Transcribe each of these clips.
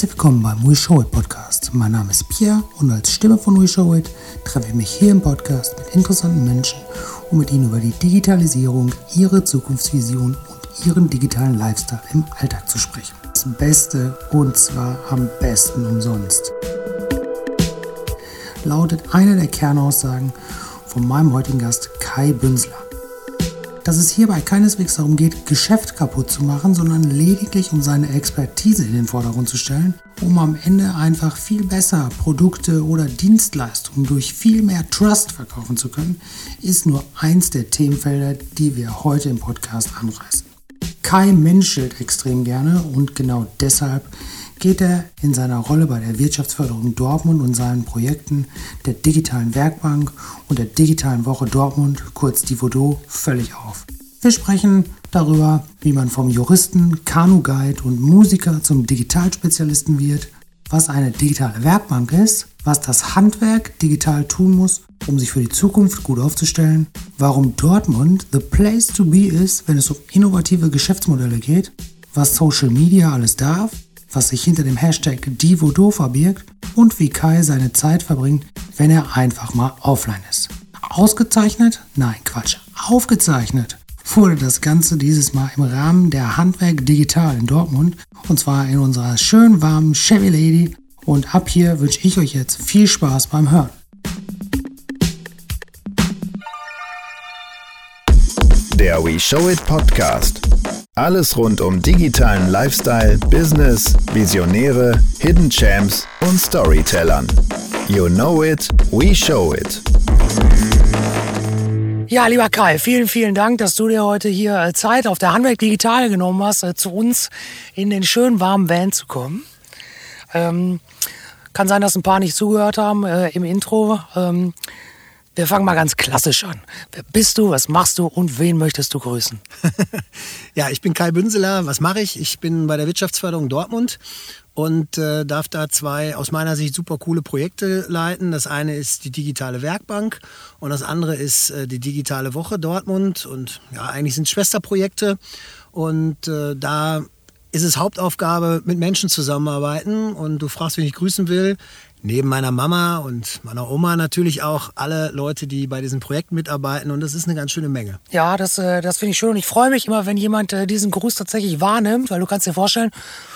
Herzlich willkommen beim We Show It Podcast. Mein Name ist Pierre und als Stimme von We Show It treffe ich mich hier im Podcast mit interessanten Menschen, um mit ihnen über die Digitalisierung, ihre Zukunftsvision und ihren digitalen Lifestyle im Alltag zu sprechen. Das Beste und zwar am besten umsonst. Lautet eine der Kernaussagen von meinem heutigen Gast Kai Bünzler dass es hierbei keineswegs darum geht, Geschäft kaputt zu machen, sondern lediglich um seine Expertise in den Vordergrund zu stellen, um am Ende einfach viel besser Produkte oder Dienstleistungen durch viel mehr Trust verkaufen zu können, ist nur eins der Themenfelder, die wir heute im Podcast anreißen. Kai menschelt extrem gerne und genau deshalb geht er in seiner Rolle bei der Wirtschaftsförderung Dortmund und seinen Projekten der Digitalen Werkbank und der Digitalen Woche Dortmund, kurz Divodo, völlig auf. Wir sprechen darüber, wie man vom Juristen, Kanu-Guide und Musiker zum Digitalspezialisten wird, was eine digitale Werkbank ist, was das Handwerk digital tun muss, um sich für die Zukunft gut aufzustellen, warum Dortmund the place to be ist, wenn es um innovative Geschäftsmodelle geht, was Social Media alles darf was sich hinter dem Hashtag Divodo verbirgt und wie Kai seine Zeit verbringt, wenn er einfach mal offline ist. Ausgezeichnet? Nein, Quatsch. Aufgezeichnet wurde das Ganze dieses Mal im Rahmen der Handwerk Digital in Dortmund und zwar in unserer schön warmen Chevy Lady. Und ab hier wünsche ich euch jetzt viel Spaß beim Hören. Der We Show It Podcast. Alles rund um digitalen Lifestyle, Business, Visionäre, Hidden Champs und Storytellern. You know it, we show it. Ja, lieber Kai, vielen, vielen Dank, dass du dir heute hier äh, Zeit auf der Handwerk Digital genommen hast, äh, zu uns in den schönen warmen Van zu kommen. Ähm, kann sein, dass ein paar nicht zugehört haben äh, im Intro. Ähm, wir fangen mal ganz klassisch an. Wer bist du, was machst du und wen möchtest du grüßen? ja, ich bin Kai Bünseler. Was mache ich? Ich bin bei der Wirtschaftsförderung Dortmund und äh, darf da zwei aus meiner Sicht super coole Projekte leiten. Das eine ist die digitale Werkbank und das andere ist äh, die digitale Woche Dortmund. Und ja, eigentlich sind es Schwesterprojekte und äh, da ist es Hauptaufgabe, mit Menschen zusammenarbeiten. Und du fragst, wen ich grüßen will neben meiner Mama und meiner Oma natürlich auch alle Leute, die bei diesen Projekten mitarbeiten. Und das ist eine ganz schöne Menge. Ja, das, äh, das finde ich schön. Und ich freue mich immer, wenn jemand äh, diesen Gruß tatsächlich wahrnimmt, weil du kannst dir vorstellen,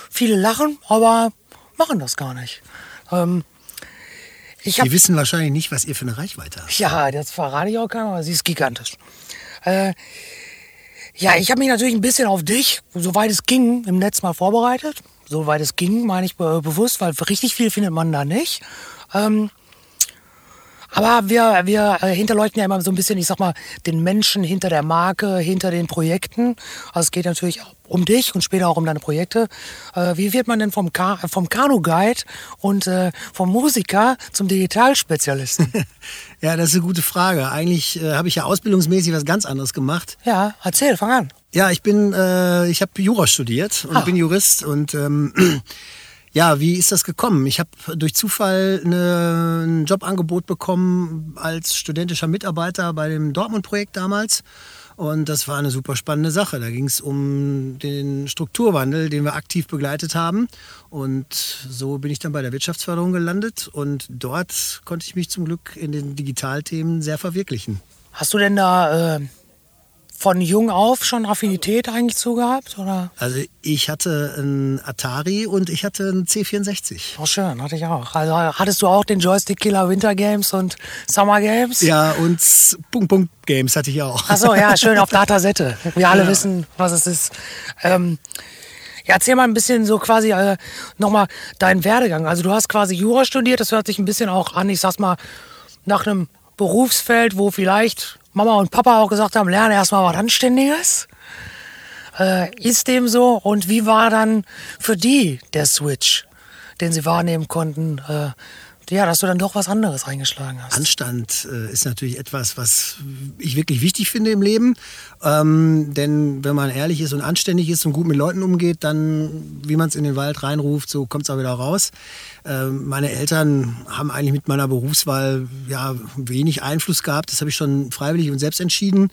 viele lachen, aber machen das gar nicht. Ähm, ich hab, die wissen wahrscheinlich nicht, was ihr für eine Reichweite habt. Ja, das verrate ich auch keiner, aber sie ist gigantisch. Äh, ja, ich habe mich natürlich ein bisschen auf dich, soweit es ging, im Netz mal vorbereitet soweit es ging, meine ich bewusst, weil richtig viel findet man da nicht. Ähm, aber wir, wir äh, hinterleuchten ja immer so ein bisschen, ich sag mal, den Menschen hinter der Marke, hinter den Projekten. Also es geht natürlich um dich und später auch um deine Projekte. Äh, wie wird man denn vom, Ka vom Kanu-Guide und äh, vom Musiker zum Digitalspezialisten? ja, das ist eine gute Frage. Eigentlich äh, habe ich ja ausbildungsmäßig was ganz anderes gemacht. Ja, erzähl, fang an. Ja, ich bin, äh, ich habe Jura studiert und Ach. bin Jurist und ähm, ja, wie ist das gekommen? Ich habe durch Zufall eine, ein Jobangebot bekommen als studentischer Mitarbeiter bei dem Dortmund-Projekt damals. Und das war eine super spannende Sache. Da ging es um den Strukturwandel, den wir aktiv begleitet haben. Und so bin ich dann bei der Wirtschaftsförderung gelandet. Und dort konnte ich mich zum Glück in den Digitalthemen sehr verwirklichen. Hast du denn da äh, von jung auf schon Affinität eigentlich zu gehabt? Oder? Also ich hatte ein Atari und ich hatte ein C64. Oh schön, hatte ich auch. Also hattest du auch den Joystick Killer Winter Games und Summer Games? Ja, und Punkt Punkt Games hatte ich auch. Achso, ja, schön auf Datasette. Wir alle ja. wissen, was es ist. Ähm, ja, erzähl mal ein bisschen so quasi äh, nochmal deinen Werdegang. Also du hast quasi Jura studiert, das hört sich ein bisschen auch an, ich sag's mal, nach einem Berufsfeld, wo vielleicht Mama und Papa auch gesagt haben, lerne erstmal was Anständiges. Äh, ist dem so? Und wie war dann für die der Switch, den sie wahrnehmen konnten? Äh, ja, dass du dann doch was anderes eingeschlagen hast. Anstand äh, ist natürlich etwas, was ich wirklich wichtig finde im Leben. Ähm, denn wenn man ehrlich ist und anständig ist und gut mit Leuten umgeht, dann, wie man es in den Wald reinruft, so kommt es auch wieder raus. Ähm, meine Eltern haben eigentlich mit meiner Berufswahl ja wenig Einfluss gehabt. Das habe ich schon freiwillig und selbst entschieden.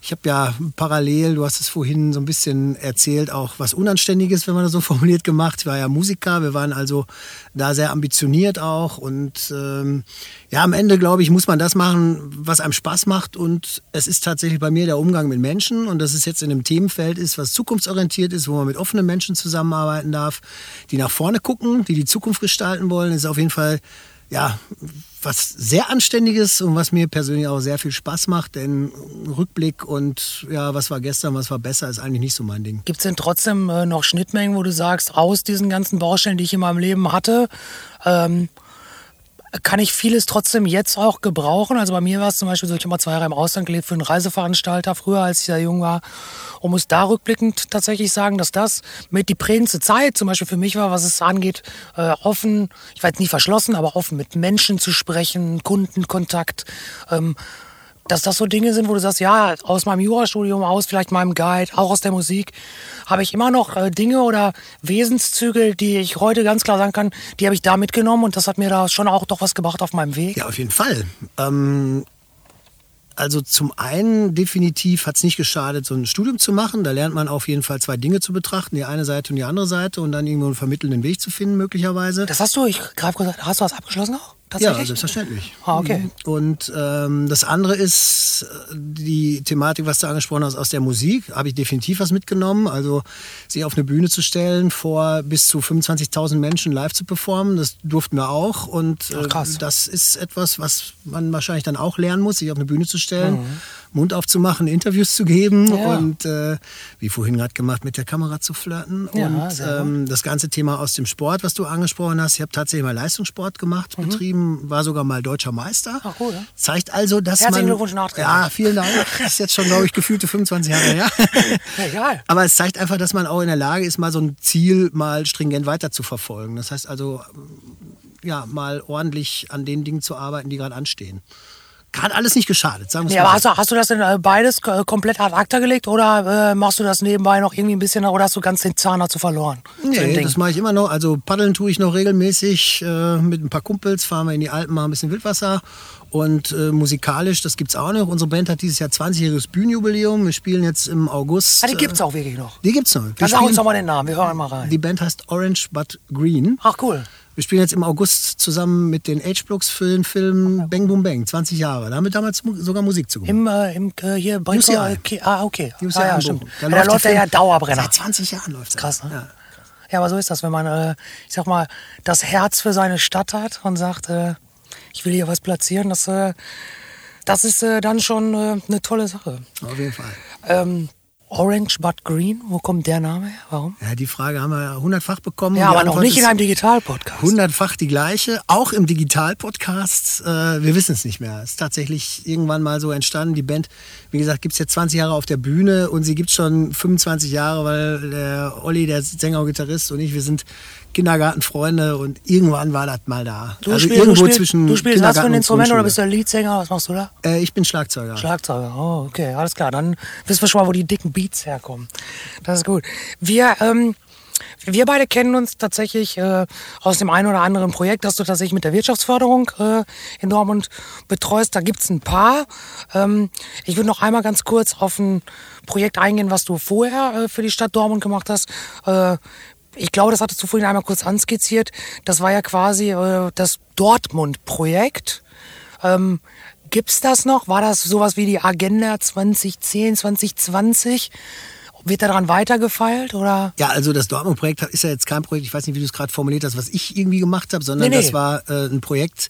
Ich habe ja parallel, du hast es vorhin so ein bisschen erzählt, auch was Unanständiges, wenn man das so formuliert, gemacht. Ich war ja Musiker, wir waren also da sehr ambitioniert auch. Und ähm, ja, am Ende, glaube ich, muss man das machen, was einem Spaß macht. Und es ist tatsächlich bei mir der Umgang mit Menschen. Und dass es jetzt in einem Themenfeld ist, was zukunftsorientiert ist, wo man mit offenen Menschen zusammenarbeiten darf, die nach vorne gucken, die die Zukunft gestalten wollen, ist auf jeden Fall ja, was sehr Anständiges und was mir persönlich auch sehr viel Spaß macht, denn Rückblick und ja, was war gestern, was war besser, ist eigentlich nicht so mein Ding. Gibt es denn trotzdem äh, noch Schnittmengen, wo du sagst, aus diesen ganzen Baustellen, die ich in meinem Leben hatte, ähm, kann ich vieles trotzdem jetzt auch gebrauchen. Also bei mir war es zum Beispiel so, ich habe mal zwei Jahre im Ausland gelebt für einen Reiseveranstalter früher, als ich da jung war. Und muss da rückblickend tatsächlich sagen, dass das mit die prägendste Zeit zum Beispiel für mich war, was es angeht, äh, offen, ich jetzt nie verschlossen, aber offen mit Menschen zu sprechen, Kundenkontakt. Ähm, dass das so Dinge sind, wo du sagst, ja, aus meinem Jurastudium, aus vielleicht meinem Guide, auch aus der Musik, habe ich immer noch äh, Dinge oder Wesenszüge, die ich heute ganz klar sagen kann, die habe ich da mitgenommen und das hat mir da schon auch doch was gebracht auf meinem Weg. Ja, auf jeden Fall. Ähm, also zum einen definitiv hat es nicht geschadet, so ein Studium zu machen. Da lernt man auf jeden Fall zwei Dinge zu betrachten, die eine Seite und die andere Seite und dann irgendwo einen vermittelnden Weg zu finden möglicherweise. Das hast du, ich gerade gesagt, hast du das abgeschlossen auch? Ja, selbstverständlich. Ah, okay. Und ähm, das andere ist äh, die Thematik, was du angesprochen hast, aus der Musik. Habe ich definitiv was mitgenommen. Also sich auf eine Bühne zu stellen, vor bis zu 25.000 Menschen live zu performen, das durften wir auch. Und äh, Ach, das ist etwas, was man wahrscheinlich dann auch lernen muss, sich auf eine Bühne zu stellen. Mhm Mund aufzumachen, Interviews zu geben ja. und äh, wie vorhin gerade gemacht, mit der Kamera zu flirten. Ja, und ähm, das ganze Thema aus dem Sport, was du angesprochen hast, ich habe tatsächlich mal Leistungssport gemacht, mhm. betrieben, war sogar mal deutscher Meister. Ach, cool, ja. Zeigt also, dass Herzlichen man... Glückwunsch Ja, vielen Dank. Das ist jetzt schon, glaube ich, gefühlte 25 Jahre her. Egal. Aber es zeigt einfach, dass man auch in der Lage ist, mal so ein Ziel mal stringent weiter zu verfolgen. Das heißt also, ja, mal ordentlich an den Dingen zu arbeiten, die gerade anstehen hat alles nicht geschadet, sagen wir ja, mal. Hast du, hast du das denn äh, beides komplett ad acta gelegt oder äh, machst du das nebenbei noch irgendwie ein bisschen oder hast du ganz den Zahn dazu verloren? Nee, das mache ich immer noch. Also paddeln tue ich noch regelmäßig äh, mit ein paar Kumpels, fahren wir in die Alpen, mal ein bisschen Wildwasser. Und äh, musikalisch, das gibt es auch noch. Unsere Band hat dieses Jahr 20-jähriges Bühnenjubiläum. Wir spielen jetzt im August. Ah, die gibt es auch wirklich noch? Die gibt es noch. Dann sag uns doch mal den Namen, wir hören mal rein. Die Band heißt Orange But Green. Ach cool. Wir spielen jetzt im August zusammen mit den H-Blocks für den Film Bang Boom Bang, 20 Jahre. Da haben wir damals sogar Musik zu Im, äh, im äh, hier bei UCI. Okay. Ah, okay. UCI ah, ja, stimmt. Da, da läuft, er ja Dauerbrenner. Seit 20 Jahren läuft er. Krass, ne? Ja. ja. aber so ist das, wenn man, äh, ich sag mal, das Herz für seine Stadt hat und sagt, äh, ich will hier was platzieren, das, äh, das ist äh, dann schon eine tolle Sache. Auf jeden Fall. Ähm, Orange but Green, wo kommt der Name her? Warum? Ja, die Frage haben wir hundertfach bekommen. Ja, aber noch nicht in einem Digital-Podcast. Hundertfach die gleiche, auch im Digital-Podcast. Äh, wir wissen es nicht mehr. Es ist tatsächlich irgendwann mal so entstanden. Die Band, wie gesagt, gibt es jetzt 20 Jahre auf der Bühne und sie gibt es schon 25 Jahre, weil der Olli, der Sänger und Gitarrist und ich, wir sind Kindergartenfreunde und irgendwann war das mal da. Du also spielst, irgendwo du spielst, zwischen Du spielst was für ein Instrument oder bist du Leadsänger? Was machst du da? Äh, ich bin Schlagzeuger. Schlagzeuger, oh, okay, alles klar. Dann wissen wir schon mal, wo die dicken Beats herkommen. Das ist gut. Wir, ähm, wir beide kennen uns tatsächlich äh, aus dem einen oder anderen Projekt, das du tatsächlich mit der Wirtschaftsförderung äh, in Dortmund betreust. Da gibt es ein paar. Ähm, ich würde noch einmal ganz kurz auf ein Projekt eingehen, was du vorher äh, für die Stadt Dortmund gemacht hast. Ich glaube, das hattest du vorhin einmal kurz anskizziert. Das war ja quasi äh, das Dortmund-Projekt. Ähm, Gibt das noch? War das sowas wie die Agenda 2010, 2020? Wird daran weitergefeilt oder? Ja, also das Dortmund-Projekt ist ja jetzt kein Projekt, ich weiß nicht, wie du es gerade formuliert hast, was ich irgendwie gemacht habe, sondern nee, nee. das war äh, ein Projekt,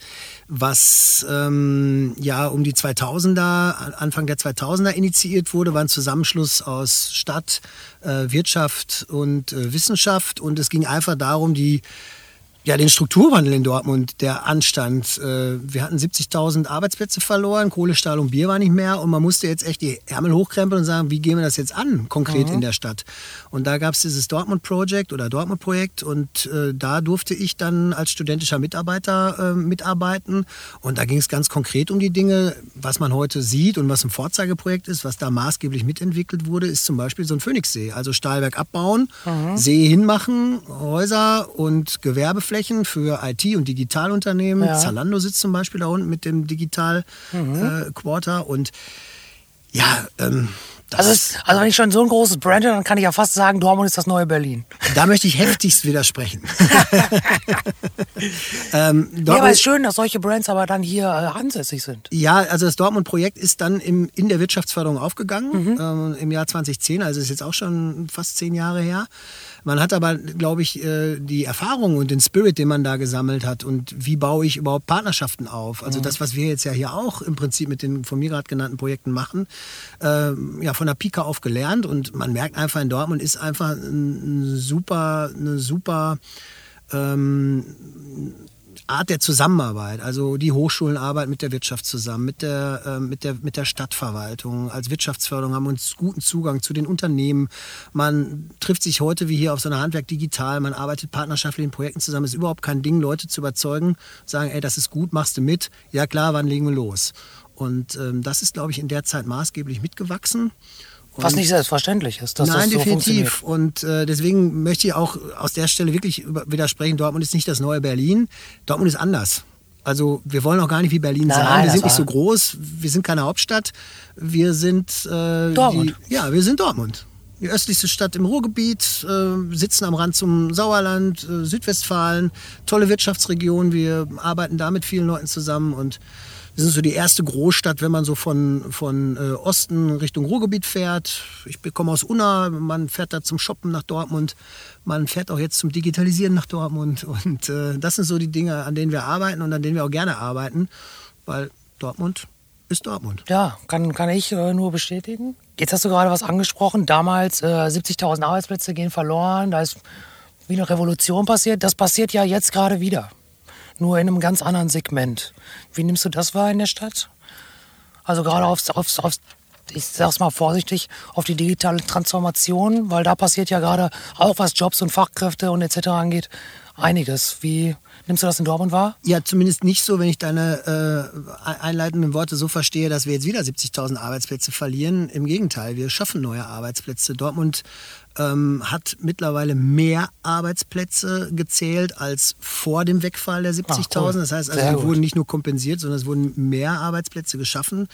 was ähm, ja um die 2000er, Anfang der 2000er initiiert wurde, war ein Zusammenschluss aus Stadt, äh, Wirtschaft und äh, Wissenschaft und es ging einfach darum, die ja, den Strukturwandel in Dortmund, der anstand. Äh, wir hatten 70.000 Arbeitsplätze verloren, Kohle, Stahl und Bier war nicht mehr und man musste jetzt echt die Ärmel hochkrempeln und sagen, wie gehen wir das jetzt an, konkret mhm. in der Stadt. Und da gab es dieses Dortmund Project oder Dortmund Projekt und äh, da durfte ich dann als studentischer Mitarbeiter äh, mitarbeiten und da ging es ganz konkret um die Dinge, was man heute sieht und was ein Vorzeigeprojekt ist, was da maßgeblich mitentwickelt wurde, ist zum Beispiel so ein Phoenixsee, also Stahlwerk abbauen, mhm. See hinmachen, Häuser und Gewerbeflächen Flächen für IT- und Digitalunternehmen. Ja. Zalando sitzt zum Beispiel da unten mit dem Digital-Quarter. Mhm. Äh, und Ja, ähm, das Also, es, also wenn ich schon so ein großes Brand habe, dann kann ich ja fast sagen, Dortmund ist das neue Berlin. da möchte ich heftigst widersprechen. ähm, Ja, aber es ist schön, dass solche Brands aber dann hier äh, ansässig sind. Ja, also das Dortmund-Projekt ist dann im, in der Wirtschaftsförderung aufgegangen Mhm. ähm, im Jahr 2010, also ist jetzt auch schon fast zehn Jahre her. Man hat aber, glaube ich, äh, die Erfahrung und den Spirit, den man da gesammelt hat und wie baue ich überhaupt Partnerschaften auf. Mhm. Also das, was wir jetzt ja hier auch im Prinzip mit den von mir gerade genannten Projekten machen, ähm, ja von der Pika auf gelernt und man merkt einfach in Dortmund ist einfach ein, ein super, eine super ähm, Art der Zusammenarbeit. Also die Hochschulen arbeiten mit der Wirtschaft zusammen, mit der, äh, mit der, mit der Stadtverwaltung. Als Wirtschaftsförderung haben wir uns guten Zugang zu den Unternehmen. Man trifft sich heute wie hier auf so einer Handwerk digital. Man arbeitet partnerschaftlich in Projekten zusammen. Es ist überhaupt kein Ding, Leute zu überzeugen, sagen, ey, das ist gut, machst du mit. Ja klar, wann legen wir los? Und ähm, das ist, glaube ich, in der Zeit maßgeblich mitgewachsen. Was nicht selbstverständlich ist, dass Nein, das so definitiv. Und äh, deswegen möchte ich auch aus der Stelle wirklich widersprechen, Dortmund ist nicht das neue Berlin. Dortmund ist anders. Also wir wollen auch gar nicht wie Berlin Nein, sein. Wir das sind nicht so groß. Wir sind keine Hauptstadt. Wir sind äh, Dortmund. Die, ja, wir sind Dortmund. Die östlichste Stadt im Ruhrgebiet, äh, sitzen am Rand zum Sauerland, äh, Südwestfalen, tolle Wirtschaftsregion. Wir arbeiten da mit vielen Leuten zusammen und wir sind so die erste Großstadt, wenn man so von, von äh, Osten Richtung Ruhrgebiet fährt. Ich komme aus Unna, man fährt da zum Shoppen nach Dortmund. Man fährt auch jetzt zum Digitalisieren nach Dortmund. Und äh, das sind so die Dinge, an denen wir arbeiten und an denen wir auch gerne arbeiten, weil Dortmund ist Dortmund. Ja, kann, kann ich äh, nur bestätigen. Jetzt hast du gerade was angesprochen. Damals äh, 70.000 Arbeitsplätze gehen verloren. Da ist wie eine Revolution passiert. Das passiert ja jetzt gerade wieder. Nur in einem ganz anderen Segment. Wie nimmst du das wahr in der Stadt? Also gerade aufs, aufs, aufs ich sag's mal vorsichtig, auf die digitale Transformation, weil da passiert ja gerade auch was Jobs und Fachkräfte und etc. angeht, einiges. Wie nimmst du das in Dortmund wahr? Ja, zumindest nicht so, wenn ich deine äh, einleitenden Worte so verstehe, dass wir jetzt wieder 70.000 Arbeitsplätze verlieren. Im Gegenteil, wir schaffen neue Arbeitsplätze. Dortmund ähm, hat mittlerweile mehr Arbeitsplätze gezählt als vor dem Wegfall der 70.000. Ach, cool. Das heißt, also, Sehr wurden nicht nur kompensiert, sondern es wurden mehr Arbeitsplätze geschaffen.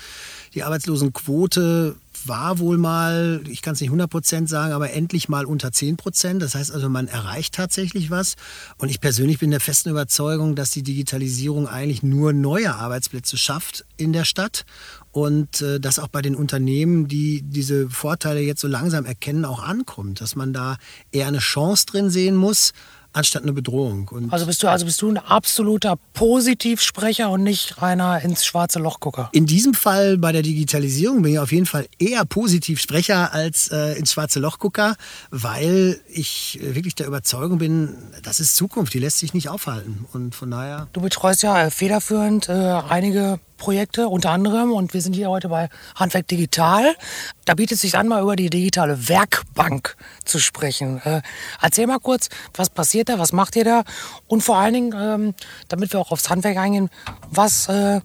Die Arbeitslosenquote war wohl mal, ich kann es nicht 100 Prozent sagen, aber endlich mal unter 10 Prozent. Das heißt also, man erreicht tatsächlich was. Und ich persönlich bin der festen Überzeugung, dass die Digitalisierung eigentlich nur neue Arbeitsplätze schafft in der Stadt und äh, das auch bei den Unternehmen, die diese Vorteile jetzt so langsam erkennen, auch ankommt. Dass man da eher eine Chance drin sehen muss, anstatt eine Bedrohung. Und Also bist du, also bist du ein absoluter Positivsprecher und nicht reiner ins schwarze Loch gucker. In diesem Fall bei der Digitalisierung bin ich auf jeden Fall eher positiv Sprecher als äh, ins schwarze Loch gucker, weil ich äh, wirklich der Überzeugung bin, das ist Zukunft, die lässt sich nicht aufhalten. Und von daher. Du betreust ja federführend äh, einige Projekte, unter anderem, und wir sind hier heute bei Handwerk Digital. Da bietet es sich an, mal über die digitale Werkbank zu sprechen. Äh, erzähl mal kurz, was passiert da, was macht ihr da? Und vor allen Dingen, ähm, damit wir auch aufs Handwerk eingehen, was äh,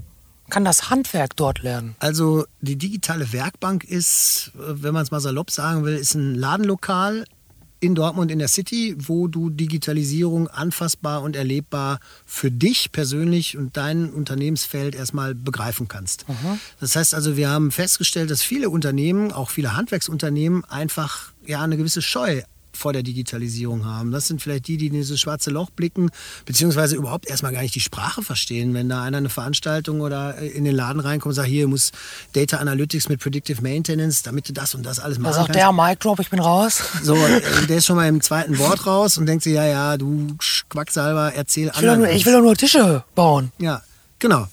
kann das Handwerk dort lernen? Also die digitale Werkbank ist, äh, wenn man es mal salopp sagen will, ist ein Ladenlokal in Dortmund in der City, wo du Digitalisierung anfassbar und erlebbar für dich persönlich und dein Unternehmensfeld erstmal begreifen kannst. Das heißt also, wir haben festgestellt, dass viele Unternehmen, auch viele Handwerksunternehmen, einfach ja eine gewisse Scheu vor der Digitalisierung haben. Das sind vielleicht die, die in dieses schwarze Loch blicken, beziehungsweise überhaupt erstmal gar nicht die Sprache verstehen. Wenn da einer eine Veranstaltung oder in den Laden reinkommt und sagt, hier muss Data Analytics mit Predictive Maintenance, damit du das und das alles Da machen sagt kannst. der Mic Drop, ich bin raus. So, äh, der ist schon mal im zweiten Wort raus und denkt sich, ja, ja, du Quacksalber, erzähl Ich will, nur, ich will doch nur Tische bauen. Ja, genau.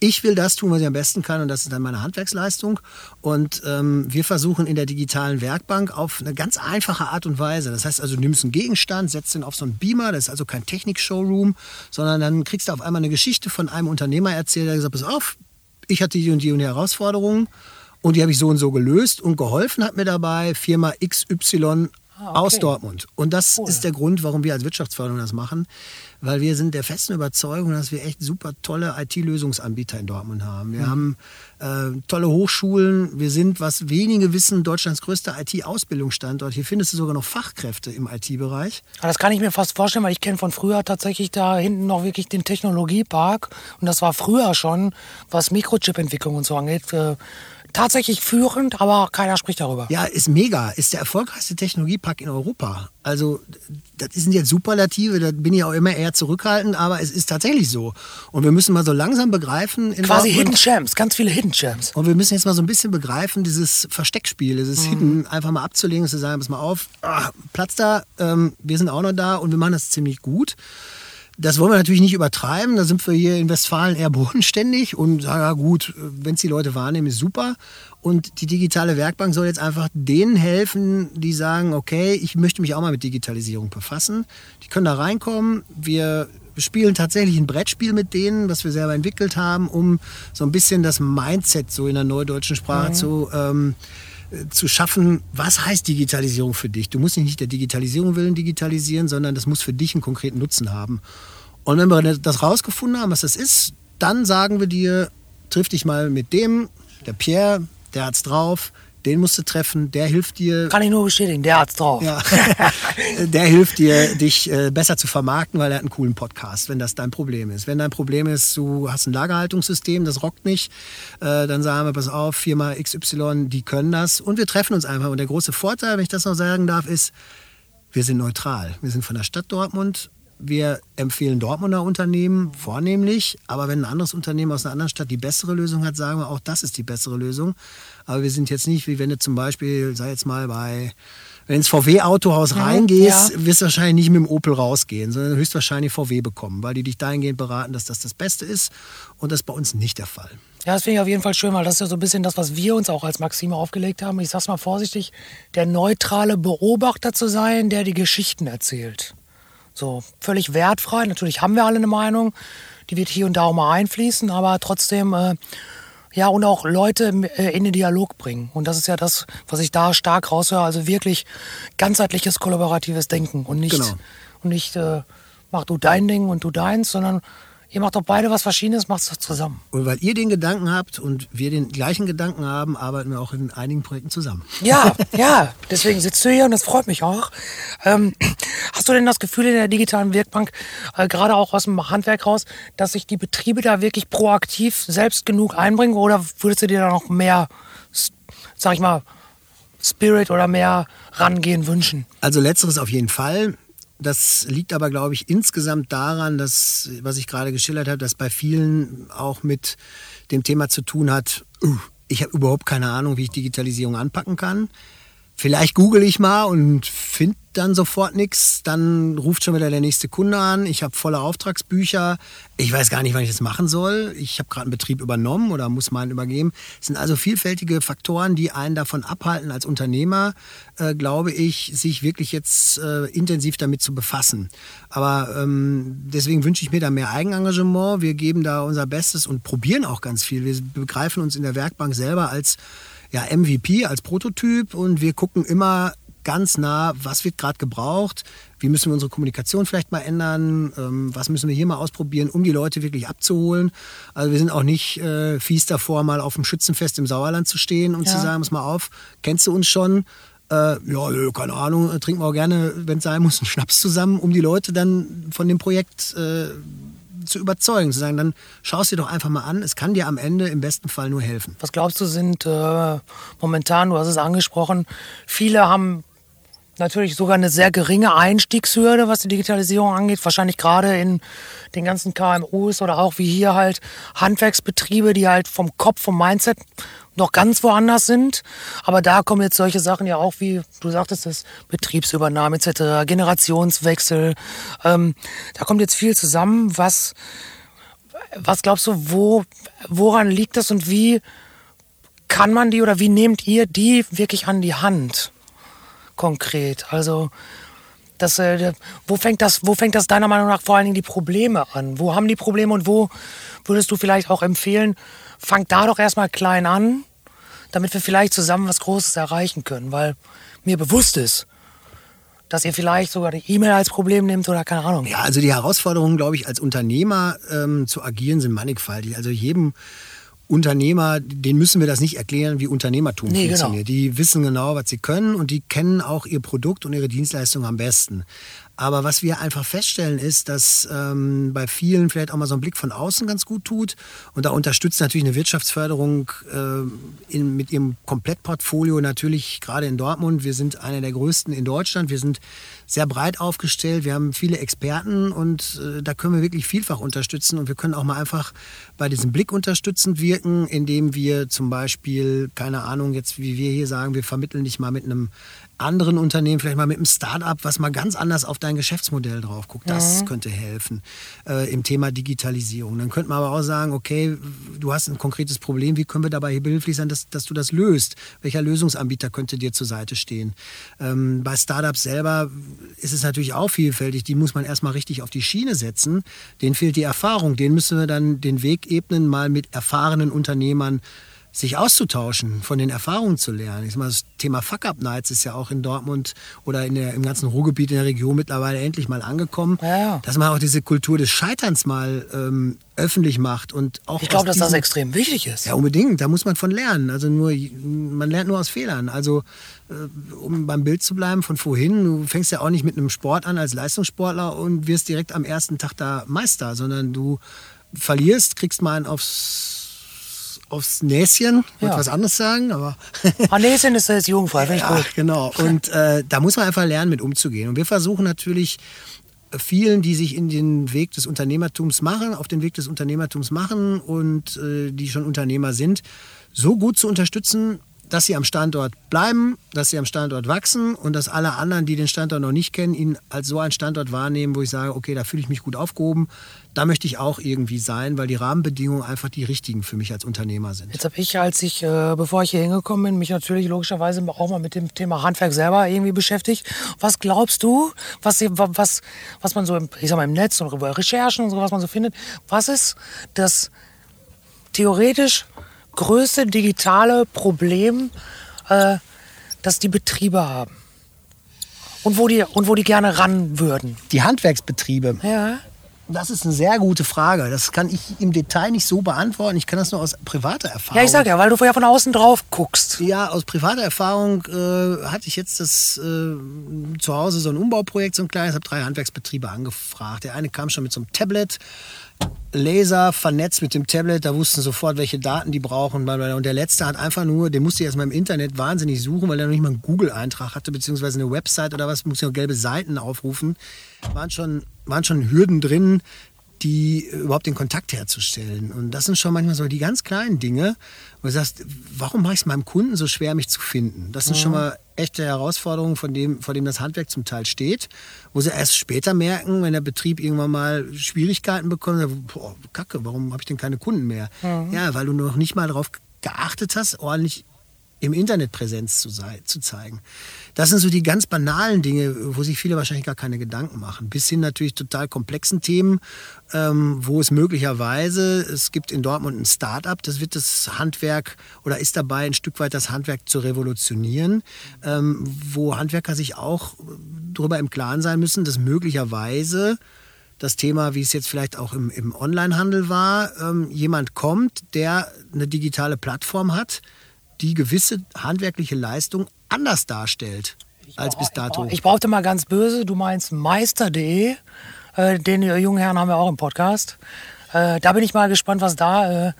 Ich will das tun, was ich am besten kann und das ist dann meine Handwerksleistung. Und ähm, wir versuchen in der digitalen Werkbank auf eine ganz einfache Art und Weise. Das heißt also, du nimmst einen Gegenstand, setzt ihn auf so einen Beamer, das ist also kein Technik-Showroom, sondern dann kriegst du auf einmal eine Geschichte von einem Unternehmer erzählt, der gesagt hat, pass auf, ich hatte die und die und die Herausforderungen und die habe ich so und so gelöst und geholfen hat mir dabei Firma XY Ah, okay. aus Dortmund. Und das Cool. ist der Grund, warum wir als Wirtschaftsförderung das machen, weil wir sind der festen Überzeugung, dass wir echt super tolle IT-Lösungsanbieter in Dortmund haben. Wir mhm. haben äh, tolle Hochschulen. Wir sind, was wenige wissen, Deutschlands größter IT-Ausbildungsstandort. Hier findest du sogar noch Fachkräfte im IT-Bereich. Das kann ich mir fast vorstellen, weil ich kenne von früher tatsächlich da hinten noch wirklich den Technologiepark. Und das war früher schon, was Mikrochip-Entwicklung und so angeht. Äh, tatsächlich führend, aber keiner spricht darüber. Ja, ist mega. Ist der erfolgreichste Technologiepark in Europa. Also, das sind jetzt Superlative, da bin ich auch immer eher zurückhaltend, aber es ist tatsächlich so. Und wir müssen mal so langsam begreifen. Quasi Hidden Champs, ganz viele Hidden Champs. Und wir müssen jetzt mal so ein bisschen begreifen, dieses Versteckspiel, dieses mhm. Hidden einfach mal abzulegen und zu sagen, pass mal auf, ah, Platz da, ähm, wir sind auch noch da und wir machen das ziemlich gut. Das wollen wir natürlich nicht übertreiben. Da sind wir hier in Westfalen eher bodenständig und sagen, ja gut, wenn es die Leute wahrnehmen, ist super. Und die digitale Werkbank soll jetzt einfach denen helfen, die sagen, okay, ich möchte mich auch mal mit Digitalisierung befassen. Die können da reinkommen. Wir spielen tatsächlich ein Brettspiel mit denen, was wir selber entwickelt haben, um so ein bisschen das Mindset so in der neudeutschen Sprache mhm. zu ähm, zu schaffen, was heißt Digitalisierung für dich? Du musst nicht der Digitalisierung willen digitalisieren, sondern das muss für dich einen konkreten Nutzen haben. Und wenn wir das rausgefunden haben, was das ist, dann sagen wir dir, triff dich mal mit dem, der Pierre, der hat's drauf, den musst du treffen, der hilft dir. Kann ich nur bestätigen, der hat's drauf. Ja. der hilft dir, dich äh, besser zu vermarkten, weil er hat einen coolen Podcast, wenn das dein Problem ist. Wenn dein Problem ist, du hast ein Lagerhaltungssystem, das rockt nicht, äh, dann sagen wir, pass auf, Firma XY, die können das. Und wir treffen uns einfach. Und der große Vorteil, wenn ich das noch sagen darf, ist, wir sind neutral. Wir sind von der Stadt Dortmund wir empfehlen Dortmunder Unternehmen vornehmlich, aber wenn ein anderes Unternehmen aus einer anderen Stadt die bessere Lösung hat, sagen wir auch, das ist die bessere Lösung. Aber wir sind jetzt nicht, wie wenn du zum Beispiel, sei jetzt mal bei, wenn ins VW-Autohaus mhm, reingehst, ja. wirst du wahrscheinlich nicht mit dem Opel rausgehen, sondern höchstwahrscheinlich VW bekommen, weil die dich dahingehend beraten, dass das das Beste ist. Und das ist bei uns nicht der Fall. Ja, das finde ich auf jeden Fall schön, weil das ist ja so ein bisschen das, was wir uns auch als Maxime aufgelegt haben. Ich sag's mal vorsichtig, der neutrale Beobachter zu sein, der die Geschichten erzählt. So völlig wertfrei. Natürlich haben wir alle eine Meinung, die wird hier und da auch mal einfließen, aber trotzdem, äh, ja, und auch Leute äh, in den Dialog bringen. Und das ist ja das, was ich da stark raushöre. Also wirklich ganzheitliches, kollaboratives Denken und nicht, genau. und nicht äh, mach du dein Ding und du deins, sondern Ihr macht doch beide was Verschiedenes, macht es zusammen. Und weil ihr den Gedanken habt und wir den gleichen Gedanken haben, arbeiten wir auch in einigen Projekten zusammen. Ja, ja, deswegen sitzt du hier und das freut mich auch. Ähm, hast du denn das Gefühl in der digitalen Wirkbank, äh, gerade auch aus dem Handwerk raus, dass sich die Betriebe da wirklich proaktiv selbst genug einbringen oder würdest du dir da noch mehr, sag ich mal, Spirit oder mehr rangehen wünschen? Also letzteres auf jeden Fall. Das liegt aber, glaube ich, insgesamt daran, dass, was ich gerade geschildert habe, dass bei vielen auch mit dem Thema zu tun hat, uh, ich habe überhaupt keine Ahnung, wie ich Digitalisierung anpacken kann. Vielleicht google ich mal und finde dann sofort nichts. Dann ruft schon wieder der nächste Kunde an. Ich habe volle Auftragsbücher. Ich weiß gar nicht, wann ich das machen soll. Ich habe gerade einen Betrieb übernommen oder muss meinen übergeben. Es sind also vielfältige Faktoren, die einen davon abhalten, als Unternehmer, äh, glaube ich, sich wirklich jetzt äh, intensiv damit zu befassen. Aber ähm, deswegen wünsche ich mir da mehr Eigenengagement. Wir geben da unser Bestes und probieren auch ganz viel. Wir begreifen uns in der Werkbank selber als ja, MVP als Prototyp und wir gucken immer ganz nah, was wird gerade gebraucht, wie müssen wir unsere Kommunikation vielleicht mal ändern, ähm, was müssen wir hier mal ausprobieren, um die Leute wirklich abzuholen. Also wir sind auch nicht äh, fies davor, mal auf dem Schützenfest im Sauerland zu stehen und ja. zu sagen, pass mal auf, kennst du uns schon? Äh, ja, keine Ahnung, trinken wir auch gerne, wenn es sein muss, einen Schnaps zusammen, um die Leute dann von dem Projekt äh, zu überzeugen, zu sagen, dann schau es dir doch einfach mal an. Es kann dir am Ende im besten Fall nur helfen. Was glaubst du, sind äh, momentan, du hast es angesprochen, viele haben natürlich sogar eine sehr geringe Einstiegshürde, was die Digitalisierung angeht. Wahrscheinlich gerade in den ganzen KMUs oder auch wie hier halt Handwerksbetriebe, die halt vom Kopf, vom Mindset noch ganz woanders sind. Aber da kommen jetzt solche Sachen ja auch, wie du sagtest, das Betriebsübernahme etc., Generationswechsel. Ähm, da kommt jetzt viel zusammen. Was, was glaubst du, wo, woran liegt das und wie kann man die oder wie nehmt ihr die wirklich an die Hand konkret? Also das, äh, wo, fängt das, wo fängt das deiner Meinung nach vor allen Dingen die Probleme an? Wo haben die Probleme und wo würdest du vielleicht auch empfehlen, fang da doch erstmal klein an damit wir vielleicht zusammen was Großes erreichen können, weil mir bewusst ist, dass ihr vielleicht sogar die E-Mail als Problem nehmt oder keine Ahnung. Ja, also die Herausforderungen, glaube ich, als Unternehmer ähm, zu agieren, sind mannigfaltig. Also jedem Unternehmer, denen müssen wir das nicht erklären, wie Unternehmertum nee, genau. funktioniert. Genau. Die wissen genau, was sie können und die kennen auch ihr Produkt und ihre Dienstleistung am besten. Aber was wir einfach feststellen ist, dass ähm, bei vielen vielleicht auch mal so ein Blick von außen ganz gut tut. Und da unterstützt natürlich eine Wirtschaftsförderung äh, in, mit ihrem Komplettportfolio natürlich gerade in Dortmund. Wir sind einer der größten in Deutschland. Wir sind sehr breit aufgestellt. Wir haben viele Experten und äh, da können wir wirklich vielfach unterstützen. Und wir können auch mal einfach bei diesem Blick unterstützend wirken, indem wir zum Beispiel, keine Ahnung, jetzt wie wir hier sagen, wir vermitteln dich mal mit einem anderen Unternehmen, vielleicht mal mit einem Start-up, was mal ganz anders auf dein Geschäftsmodell drauf guckt. Das mhm. könnte helfen äh, im Thema Digitalisierung. Dann könnte man aber auch sagen, okay, du hast ein konkretes Problem, wie können wir dabei behilflich sein, dass, dass du das löst? Welcher Lösungsanbieter könnte dir zur Seite stehen? Ähm, bei Startups selber ist es natürlich auch vielfältig. Die muss man erstmal richtig auf die Schiene setzen. Denen fehlt die Erfahrung. Den müssen wir dann den Weg ebnen, mal mit erfahrenen Unternehmern sich auszutauschen, von den Erfahrungen zu lernen. Ich sag mal, das Thema Fuck-Up-Nights ist ja auch in Dortmund oder in der, im ganzen Ruhrgebiet in der Region mittlerweile endlich mal angekommen. Ja, Dass man auch diese Kultur des Scheiterns mal ähm, öffentlich macht und auch ich glaube, dass das extrem wichtig ist. Ja, unbedingt. Da muss man von lernen. Also nur, man lernt nur aus Fehlern. Also äh, um beim Bild zu bleiben von vorhin, du fängst ja auch nicht mit einem Sport an als Leistungssportler und wirst direkt am ersten Tag da Meister, sondern du verlierst, kriegst mal einen aufs aufs Näschen, ja. was anderes sagen, aber. Näschen ist jetzt jugendfrei, finde ich ja, gut. Genau. Und äh, da muss man einfach lernen, mit umzugehen. Und wir versuchen natürlich vielen, die sich in den Weg des Unternehmertums machen, auf den Weg des Unternehmertums machen und äh, die schon Unternehmer sind, so gut zu unterstützen, dass sie am Standort bleiben, dass sie am Standort wachsen und dass alle anderen, die den Standort noch nicht kennen, ihn als so einen Standort wahrnehmen, wo ich sage, okay, da fühle ich mich gut aufgehoben, da möchte ich auch irgendwie sein, weil die Rahmenbedingungen einfach die richtigen für mich als Unternehmer sind. Jetzt habe ich, als ich, äh, bevor ich hier hingekommen bin, mich natürlich logischerweise auch mal mit dem Thema Handwerk selber irgendwie beschäftigt. Was glaubst du, was, was, was man so im, ich sag mal, im Netz und Recherchen und so, was man so findet, was ist das theoretisch größte digitale Problem, äh, das die Betriebe haben. Und wo, die, und wo die gerne ran würden. Die Handwerksbetriebe. Ja. Das ist eine sehr gute Frage. Das kann ich im Detail nicht so beantworten. Ich kann das nur aus privater Erfahrung. Ja, ich sag ja, weil du vorher von außen drauf guckst. Ja, aus privater Erfahrung äh, hatte ich jetzt das äh, zu Hause so ein Umbauprojekt, so ein kleines, habe drei Handwerksbetriebe angefragt. Der eine kam schon mit so einem Tablet, Laser vernetzt mit dem Tablet, da wussten sofort, welche Daten die brauchen. Und der letzte hat einfach nur, der musste erstmal im Internet wahnsinnig suchen, weil er noch nicht mal einen Google-Eintrag hatte, beziehungsweise eine Website oder was, musste ja gelbe Seiten aufrufen. Waren schon, waren schon Hürden drin, die überhaupt den Kontakt herzustellen. Und das sind schon manchmal so die ganz kleinen Dinge, wo du sagst, warum mache ich es meinem Kunden so schwer, mich zu finden? Das sind mhm. schon mal echte Herausforderungen, von dem, vor dem das Handwerk zum Teil steht, wo sie erst später merken, wenn der Betrieb irgendwann mal Schwierigkeiten bekommt, boah, Kacke, warum habe ich denn keine Kunden mehr? Mhm. Ja, weil du noch nicht mal darauf geachtet hast, ordentlich im Internet Präsenz zu, zu zeigen. Das sind so die ganz banalen Dinge, wo sich viele wahrscheinlich gar keine Gedanken machen. Bis hin natürlich total komplexen Themen, ähm, wo es möglicherweise, es gibt in Dortmund ein Start-up, das wird das Handwerk oder ist dabei, ein Stück weit das Handwerk zu revolutionieren, ähm, wo Handwerker sich auch darüber im Klaren sein müssen, dass möglicherweise das Thema, wie es jetzt vielleicht auch im, im Onlinehandel war, ähm, jemand kommt, der eine digitale Plattform hat, die gewisse handwerkliche Leistung anders darstellt als bis dato. Ich brauchte mal ganz böse, du meinst meister.de, äh, den jungen Herrn haben wir auch im Podcast. Äh, da bin ich mal gespannt, was da äh,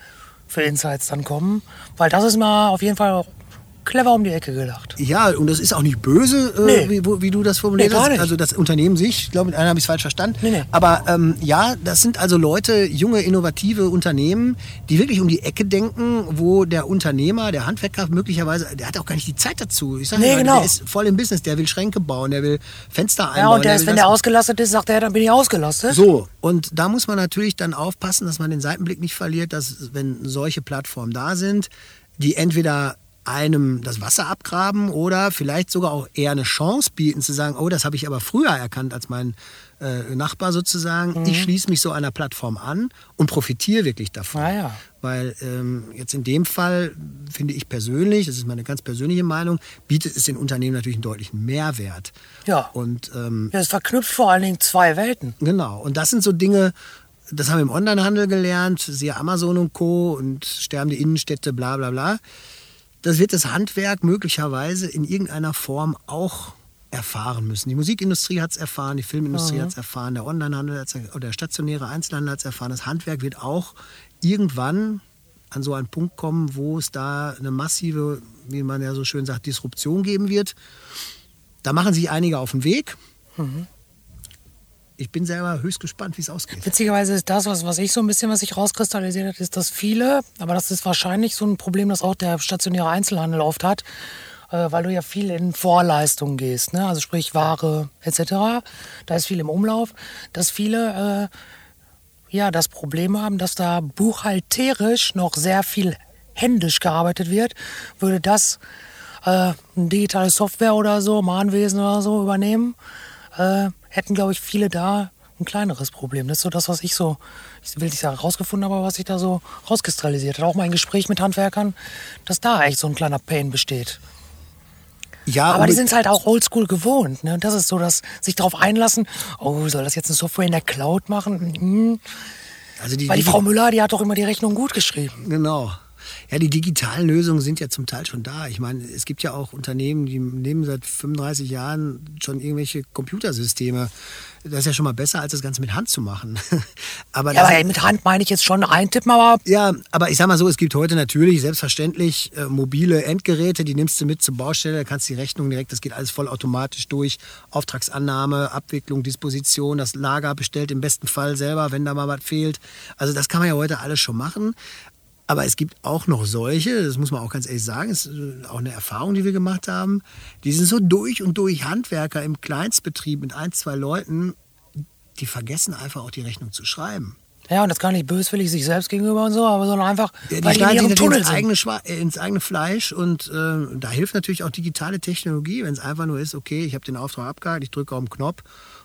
für Insights dann kommen, weil das ist mal auf jeden Fall clever um die Ecke gedacht. Ja, und das ist auch nicht böse, äh, nee. wie, wie, du das formuliert nee, hast. Also das Unternehmen sich, ich glaube, mit einer habe ich es falsch verstanden. Nee, Aber ähm, ja, das sind also Leute, junge, innovative Unternehmen, die wirklich um die Ecke denken, wo der Unternehmer, der Handwerker möglicherweise, der hat auch gar nicht die Zeit dazu. Ich sage nee, genau. der ist voll im Business, der will Schränke bauen, der will Fenster einbauen. Ja, und der, der ist, wenn der ausgelastet ist, sagt er, dann bin ich ausgelastet. So, und da muss man natürlich dann aufpassen, dass man den Seitenblick nicht verliert, dass wenn solche Plattformen da sind, die entweder einem das Wasser abgraben oder vielleicht sogar auch eher eine Chance bieten zu sagen, oh, das habe ich aber früher erkannt als mein äh, Nachbar sozusagen. Mhm. Ich schließe mich so einer Plattform an und profitiere wirklich davon. Ah, ja. Weil ähm, jetzt in dem Fall finde ich persönlich, das ist meine ganz persönliche Meinung, bietet es den Unternehmen natürlich einen deutlichen Mehrwert. Ja. Und ähm, ja, es verknüpft vor allen Dingen zwei Welten. Genau. Und das sind so Dinge, das haben wir im Onlinehandel gelernt, siehe Amazon und Co. und sterbende Innenstädte, bla bla bla. Das wird das Handwerk möglicherweise in irgendeiner Form auch erfahren müssen. Die Musikindustrie hat es erfahren, die Filmindustrie hat es erfahren, der Onlinehandel oder der stationäre Einzelhandel hat es erfahren. Das Handwerk wird auch irgendwann an so einen Punkt kommen, wo es da eine massive, wie man ja so schön sagt, Disruption geben wird. Da machen sich einige auf den Weg. Mhm. Ich bin selber höchst gespannt, wie es ausgeht. Witzigerweise ist das, was, was ich so ein bisschen, was sich rauskristallisiert hat, ist, dass viele, aber das ist wahrscheinlich so ein Problem, das auch der stationäre Einzelhandel oft hat, äh, weil du ja viel in Vorleistungen gehst, ne? also sprich Ware etc. Da ist viel im Umlauf, dass viele äh, ja das Problem haben, dass da buchhalterisch noch sehr viel händisch gearbeitet wird, würde das äh, eine digitale Software oder so, Mahnwesen oder so übernehmen, äh, hätten glaube ich viele da ein kleineres Problem. Das ist so das, was ich so, ich will nicht sagen rausgefunden habe, aber was sich da so rauskristallisiert hat. Auch mein Gespräch mit Handwerkern, dass da echt so ein kleiner Pain besteht. Ja, aber die sind es halt auch oldschool gewohnt. Ne? Das ist so, dass sich darauf einlassen, oh, soll das jetzt eine Software in der Cloud machen? Mhm. Also die, Weil die, die Frau Müller, die hat doch immer die Rechnung gut geschrieben. Genau. Ja, die digitalen Lösungen sind ja zum Teil schon da. Ich meine, es gibt ja auch Unternehmen, die nehmen seit 35 Jahren schon irgendwelche Computersysteme. Das ist ja schon mal besser, als das Ganze mit Hand zu machen. aber, ja, aber mit Hand meine ich jetzt schon eintippen, aber. Ja, aber ich sag mal so, es gibt heute natürlich selbstverständlich äh, mobile Endgeräte, die nimmst du mit zur Baustelle, da kannst du die Rechnung direkt, das geht alles vollautomatisch durch. Auftragsannahme, Abwicklung, Disposition, das Lager bestellt im besten Fall selber, wenn da mal was fehlt. Also das kann man ja heute alles schon machen. Aber es gibt auch noch solche, das muss man auch ganz ehrlich sagen, ist auch eine Erfahrung, die wir gemacht haben, die sind so durch und durch Handwerker im Kleinstbetrieb mit ein, zwei Leuten, die vergessen einfach auch die Rechnung zu schreiben. Ja, und das gar nicht böswillig sich selbst gegenüber und so, aber sondern einfach, ja, die weil die in ihrem Tunnel ins eigene, äh, ins eigene Fleisch und äh, da hilft natürlich auch digitale Technologie, wenn es einfach nur ist, okay, ich habe den Auftrag abgehakt, ich drücke auf den Knopf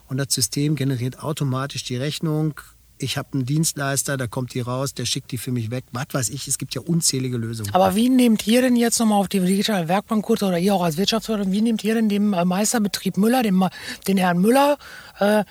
und das System generiert automatisch die Rechnung, ich habe einen Dienstleister, da kommt die raus, der schickt die für mich weg. Was weiß ich, es gibt ja unzählige Lösungen. Aber wie nehmt ihr denn jetzt nochmal auf die digitale Werkbank kurz oder ihr auch als Wirtschaftsförderer, wie nehmt ihr denn dem äh, Meisterbetrieb Müller, dem, den Herrn Müller, äh,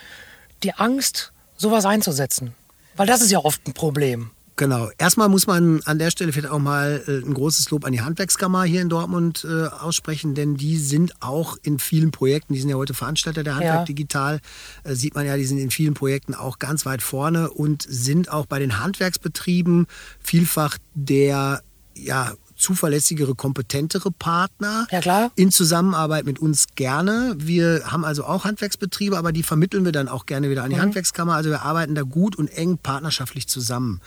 die Angst, sowas einzusetzen? Weil das ist ja oft ein Problem. Genau. Erstmal muss man an der Stelle vielleicht auch mal äh, ein großes Lob an die Handwerkskammer hier in Dortmund äh, aussprechen, denn die sind auch in vielen Projekten, die sind ja heute Veranstalter der Handwerk ja. Digital, äh, sieht man ja, die sind in vielen Projekten auch ganz weit vorne und sind auch bei den Handwerksbetrieben vielfach der ja, zuverlässigere, kompetentere Partner. Ja, klar. In Zusammenarbeit mit uns gerne. Wir haben also auch Handwerksbetriebe, aber die vermitteln wir dann auch gerne wieder an die mhm. Handwerkskammer. Also wir arbeiten da gut und eng partnerschaftlich zusammen.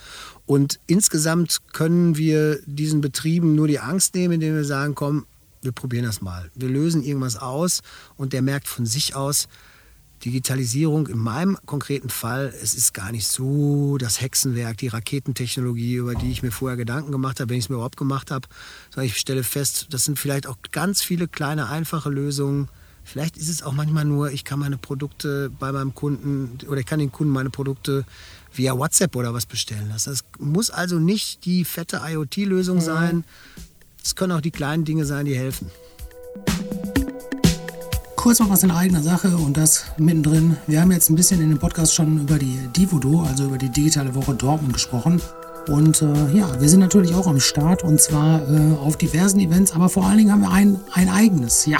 Und insgesamt können wir diesen Betrieben nur die Angst nehmen, indem wir sagen, komm, wir probieren das mal. Wir lösen irgendwas aus und der merkt von sich aus, Digitalisierung in meinem konkreten Fall, es ist gar nicht so das Hexenwerk, die Raketentechnologie, über die ich mir vorher Gedanken gemacht habe, wenn ich es mir überhaupt gemacht habe, sondern ich stelle fest, das sind vielleicht auch ganz viele kleine, einfache Lösungen. Vielleicht ist es auch manchmal nur, ich kann meine Produkte bei meinem Kunden oder ich kann den Kunden meine Produkte via WhatsApp oder was bestellen lassen. Das muss also nicht die fette IoT-Lösung mhm. sein. Es können auch die kleinen Dinge sein, die helfen kurz noch was in eigener Sache und das mittendrin. Wir haben jetzt ein bisschen in dem Podcast schon über die Divodo, also über die digitale Woche Dortmund gesprochen. Und äh, ja, wir sind natürlich auch am Start und zwar äh, auf diversen Events, aber vor allen Dingen haben wir ein, ein eigenes, ja.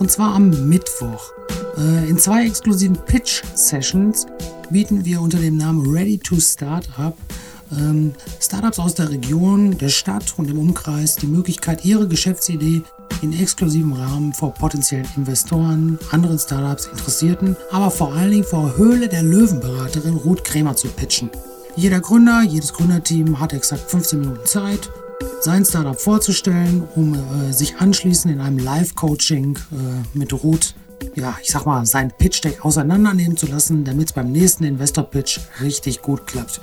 Und zwar am Mittwoch. Äh, in zwei exklusiven Pitch-Sessions bieten wir unter dem Namen Ready to Startup ähm, Startups aus der Region, der Stadt und im Umkreis die Möglichkeit, ihre Geschäftsidee in exklusivem Rahmen vor potenziellen Investoren, anderen Startups, Interessierten, aber vor allen Dingen vor Höhle der Löwenberaterin Ruth Krämer zu pitchen. Jeder Gründer, jedes Gründerteam hat exakt 15 Minuten Zeit, sein Startup vorzustellen, um äh, sich anschließend in einem Live-Coaching äh, mit Ruth, ja, ich sag mal, sein Pitch-Deck auseinandernehmen zu lassen, damit es beim nächsten Investor-Pitch richtig gut klappt.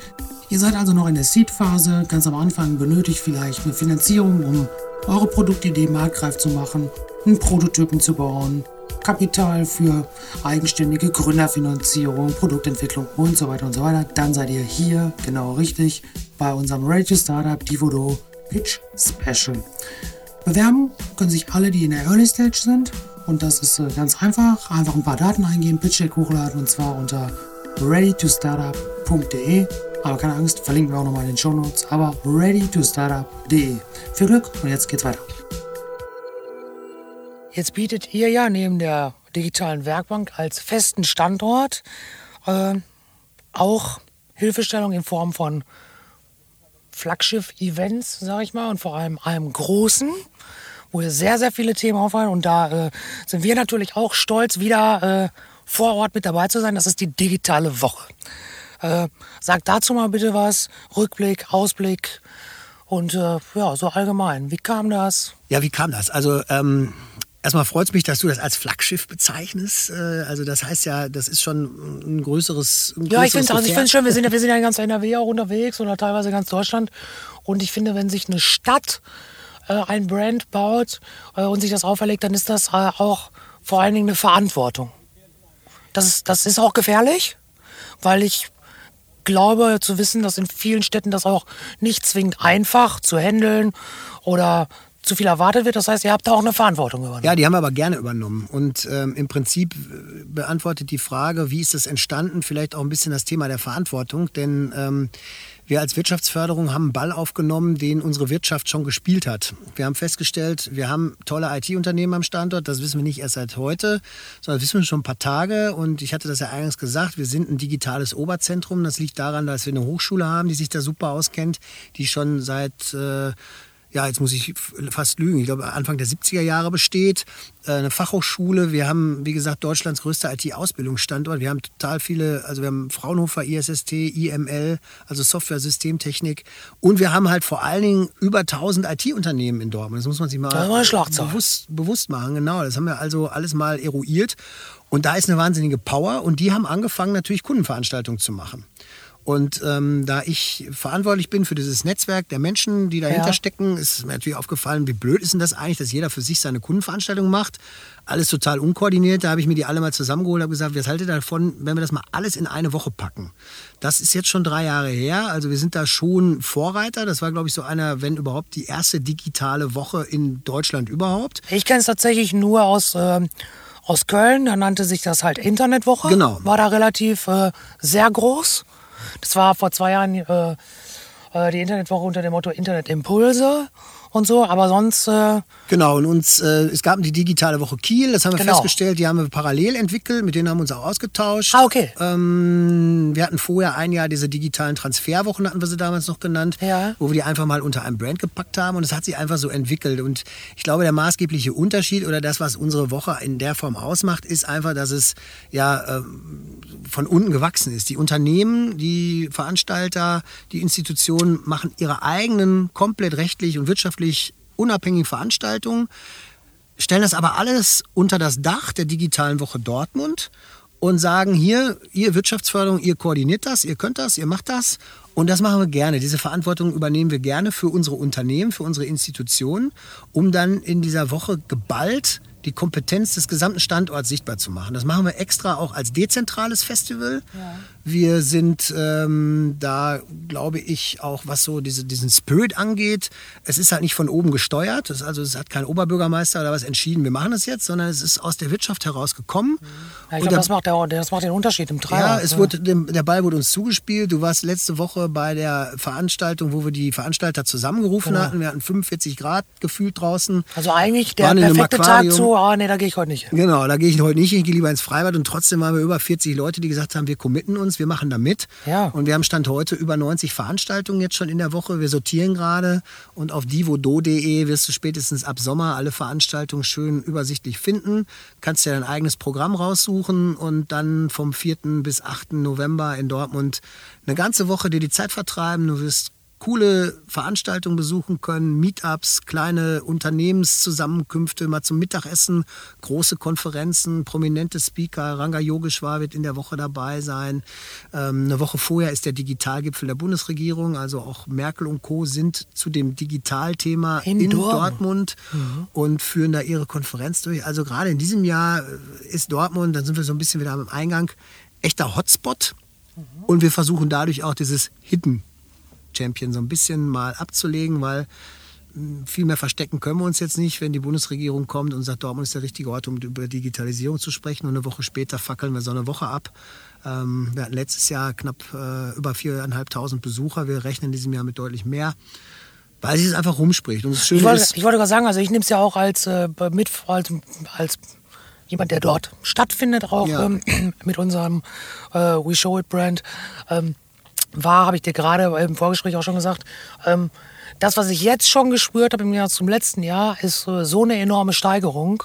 Ihr seid also noch in der Seed-Phase, ganz am Anfang benötigt vielleicht eine Finanzierung, um eure Produktidee marktreif zu machen, einen Prototypen zu bauen, Kapital für eigenständige Gründerfinanzierung, Produktentwicklung und so weiter und so weiter, dann seid ihr hier genau richtig bei unserem Ready Startup Divodo Pitch Special. Bewerben können sich alle, die in der Early Stage sind. Und das ist äh, ganz einfach. Einfach ein paar Daten eingeben, Pitch Deck hochladen und zwar unter readytostartup.de. Aber keine Angst, verlinken wir auch nochmal in den Show Notes. Aber readytostartup.de. Viel Glück und jetzt geht's weiter. Jetzt bietet ihr ja neben der digitalen Werkbank als festen Standort äh, auch Hilfestellung in Form von Flaggschiff-Events, sag ich mal, und vor allem einem großen, wo ihr sehr, sehr viele Themen aufhalten. Und da äh, sind wir natürlich auch stolz, wieder äh, vor Ort mit dabei zu sein. Das ist die digitale Woche. Äh, sagt dazu mal bitte was, Rückblick, Ausblick und äh, ja, so allgemein. Wie kam das? Ja, wie kam das? Also ähm, Erstmal freut es mich, dass du das als Flaggschiff bezeichnest. Äh, also das heißt ja, das ist schon ein größeres. Ein ja, ich finde also es schön. Wir sind, ja, wir sind ja in ganz NRW auch unterwegs oder teilweise ganz Deutschland. Und ich finde, wenn sich eine Stadt äh, ein Brand baut äh, und sich das auferlegt, dann ist das äh, auch vor allen Dingen eine Verantwortung. Das das ist auch gefährlich, weil ich glaube zu wissen, dass in vielen Städten das auch nicht zwingend einfach zu handeln oder zu viel erwartet wird. Das heißt, ihr habt da auch eine Verantwortung übernommen. Ja, die haben wir aber gerne übernommen. Und ähm, im Prinzip äh, beantwortet die Frage, wie ist das entstanden, vielleicht auch ein bisschen das Thema der Verantwortung. Denn ähm, wir als Wirtschaftsförderung haben einen Ball aufgenommen, den unsere Wirtschaft schon gespielt hat. Wir haben festgestellt, wir haben tolle IT-Unternehmen am Standort. Das wissen wir nicht erst seit heute, sondern das wissen wir schon ein paar Tage. Und ich hatte das ja eingangs gesagt, wir sind ein digitales Oberzentrum. Das liegt daran, dass wir eine Hochschule haben, die sich da super auskennt, die schon seit... Äh, ja, jetzt muss ich fast lügen, ich glaube Anfang der 70er Jahre besteht. Äh, eine Fachhochschule. Wir haben, wie gesagt, Deutschlands größter IT-Ausbildungsstandort. Wir haben total viele, also wir haben Fraunhofer ISST, IML, also Software-Systemtechnik. Und wir haben halt vor allen Dingen über 1000 IT-Unternehmen in Dortmund. Das muss man sich mal bewusst, bewusst machen. Genau, das haben wir also alles mal eruiert. Und da ist eine wahnsinnige Power. Und die haben angefangen, natürlich Kundenveranstaltungen zu machen. Und ähm, da ich verantwortlich bin für dieses Netzwerk der Menschen, die dahinter ja. stecken, ist mir natürlich aufgefallen, wie blöd ist denn das eigentlich, dass jeder für sich seine Kundenveranstaltung macht. Alles total unkoordiniert. Da habe ich mir die alle mal zusammengeholt und gesagt, was haltet ihr davon, wenn wir das mal alles in eine Woche packen? Das ist jetzt schon drei Jahre her. Also wir sind da schon Vorreiter. Das war, glaube ich, so einer, wenn überhaupt, die erste digitale Woche in Deutschland überhaupt. Ich kenne es tatsächlich nur aus... Äh aus Köln, da nannte sich das halt Internetwoche. Genau. War da relativ äh, sehr groß. Das war vor zwei Jahren äh, äh, die Internetwoche unter dem Motto Internetimpulse und so, aber sonst. Äh genau, und uns, äh, es gab die digitale Woche Kiel, das haben wir genau. festgestellt, die haben wir parallel entwickelt, mit denen haben wir uns auch ausgetauscht. Ah, okay. Ähm, wir hatten vorher ein Jahr diese digitalen Transferwochen, hatten wir sie damals noch genannt, ja. wo wir die einfach mal unter einem Brand gepackt haben und es hat sich einfach so entwickelt. Und ich glaube, der maßgebliche Unterschied oder das, was unsere Woche in der Form ausmacht, ist einfach, dass es ja äh, von unten gewachsen ist. Die Unternehmen, die Veranstalter, die Institutionen machen ihre eigenen komplett rechtlich und wirtschaftlich wirtschaftlich unabhängigen Veranstaltungen, stellen das aber alles unter das Dach der digitalen Woche Dortmund und sagen hier, ihr Wirtschaftsförderung, ihr koordiniert das, ihr könnt das, ihr macht das. Und das machen wir gerne. Diese Verantwortung übernehmen wir gerne für unsere Unternehmen, für unsere Institutionen, um dann in dieser Woche geballt die Kompetenz des gesamten Standorts sichtbar zu machen. Das machen wir extra auch als dezentrales Festival. Ja. Wir sind ähm, da, glaube ich, auch was so diese, diesen Spirit angeht. Es ist halt nicht von oben gesteuert. Es, also es hat kein Oberbürgermeister oder was entschieden, wir machen das jetzt, sondern es ist aus der Wirtschaft herausgekommen. Ja, ich glaube, das, macht das macht den Unterschied im Treiber. Ja, es wurde, der Ball wurde uns zugespielt. Du warst letzte Woche bei der Veranstaltung, wo wir die Veranstalter zusammengerufen genau. hatten. Wir hatten 45 Grad gefühlt draußen. Also eigentlich der perfekte Tag zu, oh nee, da gehe ich heute nicht. Genau, da gehe ich heute nicht. Ich gehe lieber ins Freibad und trotzdem waren wir über 40 Leute, die gesagt haben, wir committen uns uns, wir machen da mit. Ja. Und wir haben Stand heute über 90 Veranstaltungen jetzt schon in der Woche. Wir sortieren gerade und auf divodo.de wirst du spätestens ab Sommer alle Veranstaltungen schön übersichtlich finden. Kannst dir dein eigenes Programm raussuchen und dann vom 4. bis 8. November in Dortmund eine ganze Woche dir die Zeit vertreiben. Du wirst coole Veranstaltungen besuchen können, Meetups, kleine Unternehmenszusammenkünfte, mal zum Mittagessen, große Konferenzen, prominente Speaker. Ranga Yogeshwar wird in der Woche dabei sein. Ähm, eine Woche vorher ist der Digitalgipfel der Bundesregierung, also auch Merkel und Co. sind zu dem Digitalthema in, in Dortmund, Dortmund mhm. und führen da ihre Konferenz durch. Also gerade in diesem Jahr äh, ist Dortmund, dann sind wir so ein bisschen wieder am Eingang, echter Hotspot. Mhm. Und wir versuchen dadurch auch dieses Hidden Champion so ein bisschen mal abzulegen, weil hm, viel mehr verstecken können wir uns jetzt nicht, wenn die Bundesregierung kommt und sagt, Dortmund ist der richtige Ort, um über Digitalisierung zu sprechen. Und eine Woche später fackeln wir so eine Woche ab. Ähm, wir hatten letztes Jahr knapp äh, über 4.500 Besucher. Wir rechnen in diesem Jahr mit deutlich mehr. Weil sich es einfach rumspricht. Und das Schöne ich, wollte, ist, ich wollte gerade sagen, also ich nehme es ja auch als, äh, mit, als, als jemand, der dort stattfindet, auch ja. ähm, mit unserem äh, We Show It Brand. Ähm, war, habe ich dir gerade im Vorgespräch auch schon gesagt, ähm, das, was ich jetzt schon gespürt habe im Jahr zum letzten Jahr, ist äh, so eine enorme Steigerung,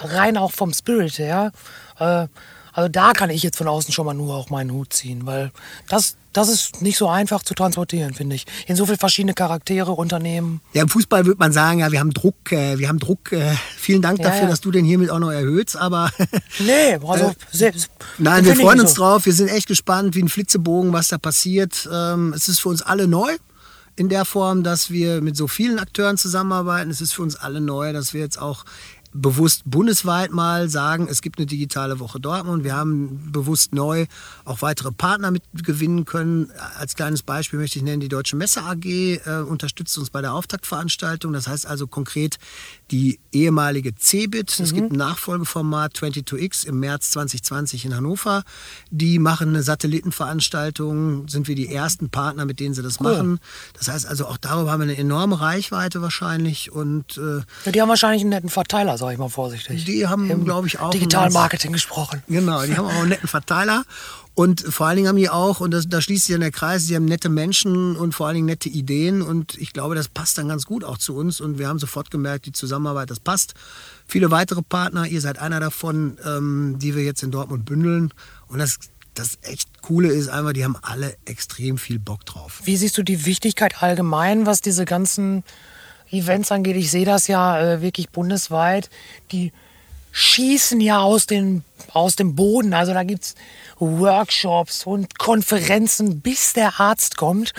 rein auch vom Spirit her. Äh, also da kann ich jetzt von außen schon mal nur auch meinen Hut ziehen, weil das, das ist nicht so einfach zu transportieren, finde ich. In so viele verschiedene Charaktere, Unternehmen. Ja, im Fußball würde man sagen, ja, wir haben Druck, äh, wir haben Druck. Äh, vielen Dank ja, dafür, ja. dass du den hiermit auch noch erhöhst, aber. nee, also. Äh, sehr, nein, wir freuen uns so. drauf. Wir sind echt gespannt, wie ein Flitzebogen, was da passiert. Ähm, es ist für uns alle neu in der Form, dass wir mit so vielen Akteuren zusammenarbeiten. Es ist für uns alle neu, dass wir jetzt auch bewusst bundesweit mal sagen, es gibt eine digitale Woche Dortmund. Wir haben bewusst neu auch weitere Partner mitgewinnen können. Als kleines Beispiel möchte ich nennen, die Deutsche Messe AG äh, unterstützt uns bei der Auftaktveranstaltung. Das heißt also konkret die ehemalige CeBIT. Es gibt ein Nachfolgeformat 22X im März 2020 in Hannover. Die machen eine Satellitenveranstaltung, sind wir die ersten Partner, mit denen sie das cool. machen. Das heißt also auch darüber haben wir eine enorme Reichweite wahrscheinlich. Und, äh, ja, die haben wahrscheinlich einen netten Verteiler, sage ich mal vorsichtig. Die haben, glaube ich, auch. Digitalmarketing gesprochen. Genau, die haben auch einen netten Verteiler. Und vor allen Dingen haben die auch, und das, da schließt sich dann der Kreis, sie haben nette Menschen und vor allen Dingen nette Ideen. Und ich glaube, das passt dann ganz gut auch zu uns. Und wir haben sofort gemerkt, die Zusammenarbeit, das passt. Viele weitere Partner, ihr seid einer davon, ähm, die wir jetzt in Dortmund bündeln. Und das, das echt Coole ist einfach, die haben alle extrem viel Bock drauf. Wie siehst du die Wichtigkeit allgemein, was diese ganzen Events angeht? Ich sehe das ja äh, wirklich bundesweit. Die schießen ja aus, den, aus dem Boden. Also da gibt es Workshops und Konferenzen, bis der Arzt kommt,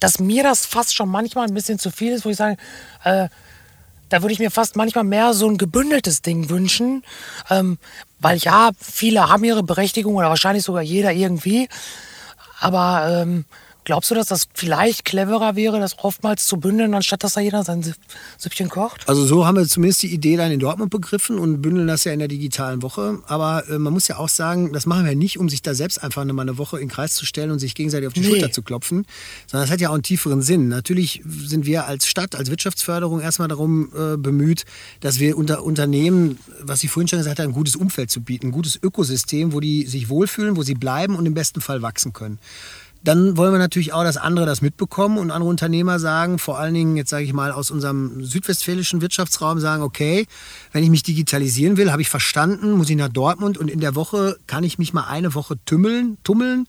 dass mir das fast schon manchmal ein bisschen zu viel ist, wo ich sage, äh, da würde ich mir fast manchmal mehr so ein gebündeltes Ding wünschen. Ähm, weil ja, viele haben ihre Berechtigung oder wahrscheinlich sogar jeder irgendwie. Aber ähm, Glaubst du, dass das vielleicht cleverer wäre, das oftmals zu bündeln, anstatt dass da jeder sein Süppchen kocht? Also so haben wir zumindest die Idee dann in Dortmund begriffen und bündeln das ja in der digitalen Woche. Aber äh, man muss ja auch sagen, das machen wir nicht, um sich da selbst einfach mal eine Woche in den Kreis zu stellen und sich gegenseitig auf die nee. Schulter zu klopfen, sondern das hat ja auch einen tieferen Sinn. Natürlich sind wir als Stadt, als Wirtschaftsförderung erstmal darum äh, bemüht, dass wir unter Unternehmen, was ich vorhin schon gesagt habe, ein gutes Umfeld zu bieten, ein gutes Ökosystem, wo die sich wohlfühlen, wo sie bleiben und im besten Fall wachsen können. Dann wollen wir natürlich auch, dass andere das mitbekommen und andere Unternehmer sagen, vor allen Dingen jetzt sage ich mal aus unserem südwestfälischen Wirtschaftsraum sagen, okay, wenn ich mich digitalisieren will, habe ich verstanden, muss ich nach Dortmund und in der Woche kann ich mich mal eine Woche tümmeln, tummeln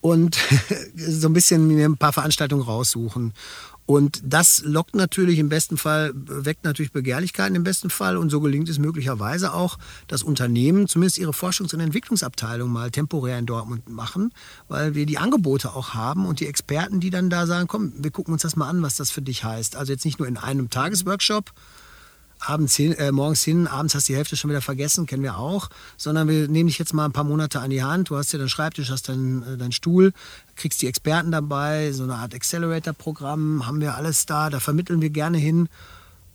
und so ein bisschen mir ein paar Veranstaltungen raussuchen. Und das lockt natürlich im besten Fall, weckt natürlich Begehrlichkeiten im besten Fall. Und so gelingt es möglicherweise auch, dass Unternehmen zumindest ihre Forschungs- und Entwicklungsabteilung mal temporär in Dortmund machen, weil wir die Angebote auch haben und die Experten, die dann da sagen, komm, wir gucken uns das mal an, was das für dich heißt. Also jetzt nicht nur in einem Tagesworkshop, abends hin, äh, morgens hin, abends hast du die Hälfte schon wieder vergessen, kennen wir auch, sondern wir nehmen dich jetzt mal ein paar Monate an die Hand. Du hast ja deinen Schreibtisch, hast deinen, äh, deinen Stuhl, kriegst die Experten dabei, so eine Art Accelerator-Programm, haben wir alles da, da vermitteln wir gerne hin.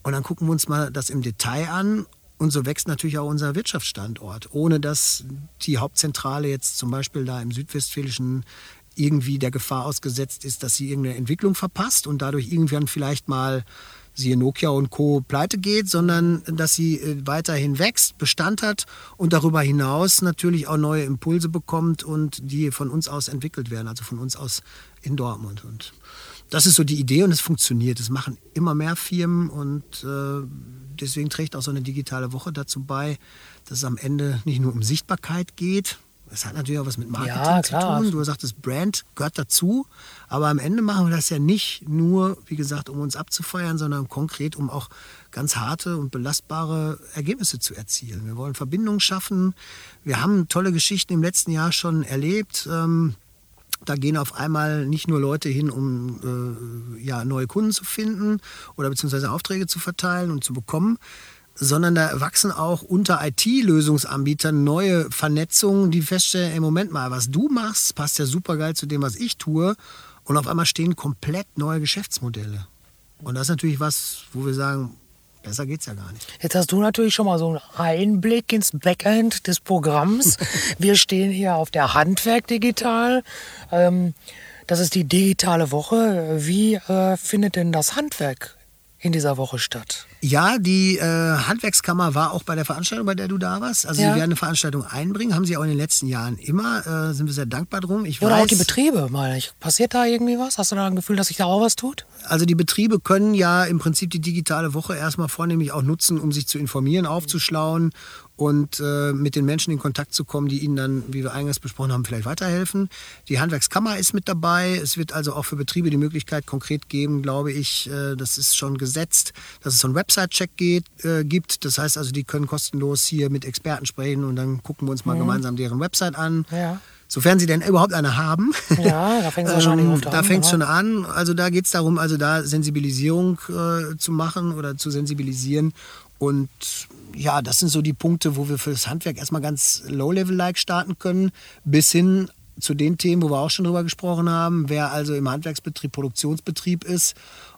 Und dann gucken wir uns mal das im Detail an. Und so wächst natürlich auch unser Wirtschaftsstandort, ohne dass die Hauptzentrale jetzt zum Beispiel da im südwestfälischen irgendwie der Gefahr ausgesetzt ist, dass sie irgendeine Entwicklung verpasst und dadurch irgendwann vielleicht mal siehe Nokia und Co. pleite geht, sondern dass sie äh, weiterhin wächst, Bestand hat und darüber hinaus natürlich auch neue Impulse bekommt und die von uns aus entwickelt werden, also von uns aus in Dortmund. Und das ist so die Idee und es funktioniert. Es machen immer mehr Firmen und äh, deswegen trägt auch so eine digitale Woche dazu bei, dass es am Ende nicht nur um Sichtbarkeit geht, Das hat natürlich auch was mit Marketing Ja, zu tun. Du sagtest, Brand gehört dazu. Aber am Ende machen wir das ja nicht nur, wie gesagt, um uns abzufeiern, sondern konkret, um auch ganz harte und belastbare Ergebnisse zu erzielen. Wir wollen Verbindungen schaffen. Wir haben tolle Geschichten im letzten Jahr schon erlebt. Ähm, da gehen auf einmal nicht nur Leute hin, um äh, ja, neue Kunden zu finden oder beziehungsweise Aufträge zu verteilen und zu bekommen, sondern da wachsen auch unter IT-Lösungsanbietern neue Vernetzungen, die feststellen, ey, Moment mal, was du machst, passt ja super geil zu dem, was ich tue. Und auf einmal stehen komplett neue Geschäftsmodelle. Und das ist natürlich was, wo wir sagen, besser geht's ja gar nicht. Jetzt hast du natürlich schon mal so einen Einblick ins Backend des Programms. Wir stehen hier auf der Handwerk digital. Ähm, das ist die digitale Woche. Wie äh, findet denn das Handwerk in dieser Woche statt? Ja, die äh, Handwerkskammer war auch bei der Veranstaltung, bei der du da warst. Also Ja. sie werden eine Veranstaltung einbringen, haben sie auch in den letzten Jahren immer. Äh, sind wir sehr dankbar drum. Ich Oder weiß, auch die Betriebe, meine ich. Passiert da irgendwie was? Hast du da ein Gefühl, dass sich da auch was tut? Also die Betriebe können ja im Prinzip die digitale Woche erstmal vornehmlich auch nutzen, um sich zu informieren, aufzuschlauen und äh, mit den Menschen in Kontakt zu kommen, die ihnen dann, wie wir eingangs besprochen haben, vielleicht weiterhelfen. Die Handwerkskammer ist mit dabei. Es wird also auch für Betriebe die Möglichkeit konkret geben, glaube ich, äh, das ist schon gesetzt, dass es so einen Website-Check äh, gibt. Das heißt also, die können kostenlos hier mit Experten sprechen und dann gucken wir uns mal gemeinsam deren Website an. Ja. Sofern sie denn überhaupt eine haben. Ja, da wahrscheinlich oft Ähm, Da fängt es schon an. Also da geht es darum, also da Sensibilisierung äh, zu machen oder zu sensibilisieren. Und ja, das sind so die Punkte, wo wir für das Handwerk erstmal ganz low-level-like starten können, bis hin zu den Themen, wo wir auch schon drüber gesprochen haben. Wer also im Handwerksbetrieb, Produktionsbetrieb ist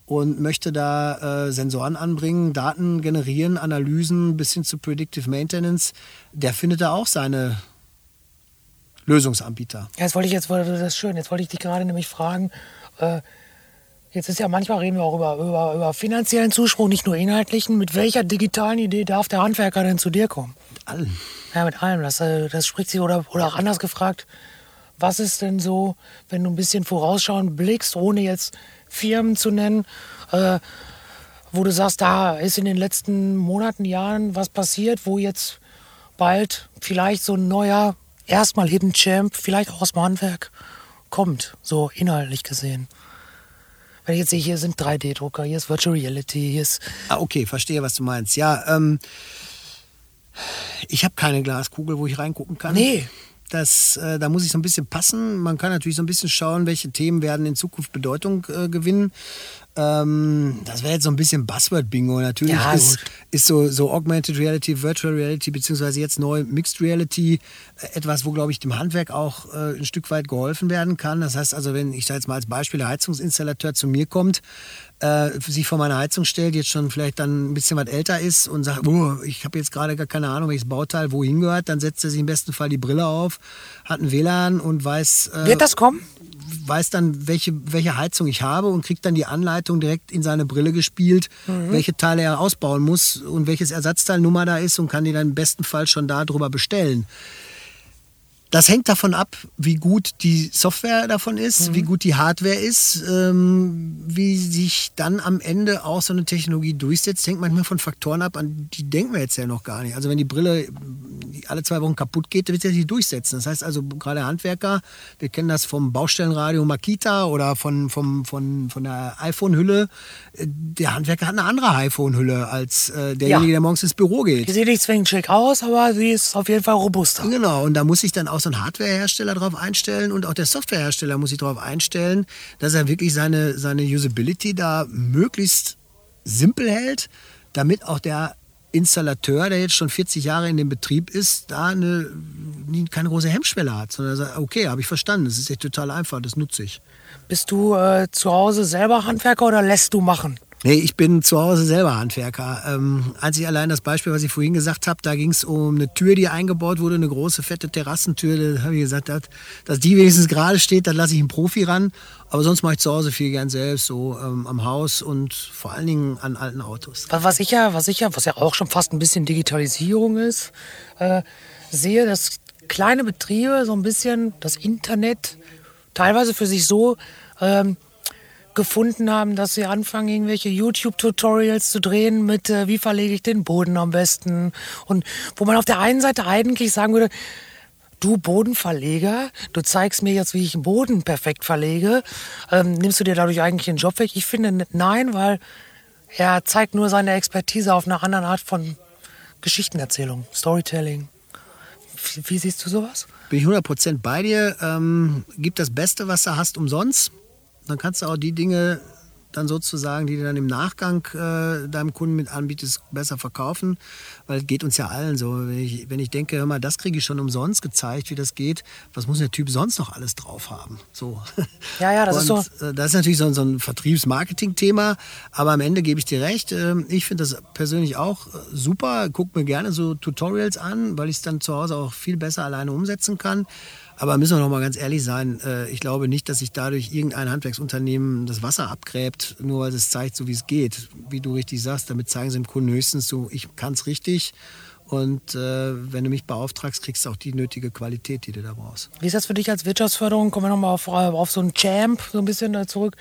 und möchte da äh, Sensoren anbringen, Daten generieren, Analysen bis hin zu Predictive Maintenance, der findet da auch seine Lösungsanbieter. Ja, jetzt wollte ich jetzt das ist schön. Jetzt wollte ich dich gerade nämlich fragen. Äh, jetzt ist ja manchmal reden wir auch über, über, über finanziellen Zuspruch, nicht nur inhaltlichen. Mit welcher digitalen Idee darf der Handwerker denn zu dir kommen? Allen. Ja, mit allem. Das, äh, das spricht sich oder, oder auch anders gefragt. Was ist denn so, wenn du ein bisschen vorausschauend blickst, ohne jetzt Firmen zu nennen, äh, wo du sagst, da ist in den letzten Monaten, Jahren was passiert, wo jetzt bald vielleicht so ein neuer, erstmal Hidden Champ, vielleicht auch aus dem Handwerk, kommt, so inhaltlich gesehen. Wenn ich jetzt sehe, hier sind 3D-Drucker, hier ist Virtual Reality, hier ist. Ah, okay, verstehe, was du meinst. Ja, ähm, ich habe keine Glaskugel, wo ich reingucken kann. Nee. Das, äh, da muss ich so ein bisschen passen. Man kann natürlich so ein bisschen schauen, welche Themen werden in Zukunft Bedeutung äh, gewinnen. Ähm, das wäre jetzt so ein bisschen Buzzword-Bingo. Natürlich Ja, ist, ist so, so Augmented Reality, Virtual Reality, beziehungsweise jetzt neu Mixed Reality äh, etwas, wo, glaube ich, dem Handwerk auch äh, ein Stück weit geholfen werden kann. Das heißt also, wenn ich da jetzt mal als Beispiel der Heizungsinstallateur zu mir kommt, äh, sich vor meine Heizung stellt, jetzt schon vielleicht dann ein bisschen was älter ist und sagt, oh, ich habe jetzt gerade gar keine Ahnung, welches Bauteil wohin gehört, dann setzt er sich im besten Fall die Brille auf, hat ein WLAN und weiß, äh, Wird das kommen? Weiß dann, welche, welche Heizung ich habe und kriegt dann die Anleitung direkt in seine Brille gespielt, welche Teile er ausbauen muss und welches Ersatzteilnummer da ist und kann die dann im besten Fall schon darüber bestellen. Das hängt davon ab, wie gut die Software davon ist, wie gut die Hardware ist, ähm, wie sich dann am Ende auch so eine Technologie durchsetzt. Hängt manchmal von Faktoren ab, an die denken wir jetzt ja noch gar nicht. Also wenn die Brille alle zwei Wochen kaputt geht, dann wird sie sich durchsetzen. Das heißt also gerade Handwerker, wir kennen das vom Baustellenradio Makita oder von, vom, von, von der iPhone-Hülle. Der Handwerker hat eine andere iPhone-Hülle als äh, derjenige, Ja. der morgens ins Büro geht. Die sieht nicht zwingend schick aus, aber sie ist auf jeden Fall robuster. Genau, und da muss sich dann auch so ein Hardwarehersteller drauf einstellen und auch der Softwarehersteller muss sich darauf einstellen, dass er wirklich seine, seine Usability da möglichst simpel hält, damit auch der Installateur, der jetzt schon 40 Jahre in dem Betrieb ist, da eine, keine große Hemmschwelle hat, sondern sagt, okay, habe ich verstanden, das ist echt total einfach, das nutze ich. Bist du äh, zu Hause selber Handwerker oder lässt du machen? Nee, ich bin zu Hause selber Handwerker. Ähm, einzig allein das Beispiel, was ich vorhin gesagt habe, da ging es um eine Tür, die eingebaut wurde, eine große, fette Terrassentür. Da habe ich gesagt, dass, dass die wenigstens gerade steht, dann lasse ich einen Profi ran. Aber sonst mache ich zu Hause viel gern selbst, so ähm, am Haus und vor allen Dingen an alten Autos. Was was ich ja, was ich ja, was ja auch schon fast ein bisschen Digitalisierung ist, äh, sehe, dass kleine Betriebe so ein bisschen das Internet teilweise für sich so ähm, gefunden haben, dass sie anfangen, irgendwelche YouTube-Tutorials zu drehen mit, äh, wie verlege ich den Boden am besten. Und wo man auf der einen Seite eigentlich sagen würde, du Bodenverleger, du zeigst mir jetzt, wie ich einen Boden perfekt verlege. Ähm, nimmst du dir dadurch eigentlich den Job weg? Ich finde nein, weil er zeigt nur seine Expertise auf einer anderen Art von Geschichtenerzählung, Storytelling. Wie, wie siehst du sowas? Bin ich 100% bei dir. Ähm, gib das Beste, was du hast, umsonst. Dann kannst du auch die Dinge dann sozusagen, die du dann im Nachgang äh, deinem Kunden mit anbietest, besser verkaufen. Weil es geht uns ja allen so. Wenn ich, wenn ich denke, hör mal, das kriege ich schon umsonst gezeigt, wie das geht, was muss der Typ sonst noch alles drauf haben? So. Ja, ja, das Und, ist so. Äh, das ist natürlich so, so ein Vertriebs-Marketing-Thema, aber am Ende gebe ich dir recht. Äh, ich finde das persönlich auch äh, super. Guck mir gerne so Tutorials an, weil ich es dann zu Hause auch viel besser alleine umsetzen kann. Aber müssen wir noch mal ganz ehrlich sein, äh, ich glaube nicht, dass sich dadurch irgendein Handwerksunternehmen das Wasser abgräbt, nur weil es zeigt, so wie es geht. Wie du richtig sagst, damit zeigen sie dem Kunden höchstens so, ich kann es richtig. Und äh, wenn du mich beauftragst, kriegst du auch die nötige Qualität, die du da brauchst. Wie ist das für dich als Wirtschaftsförderung? Kommen wir nochmal auf, auf so einen Champ so ein bisschen äh, zurück.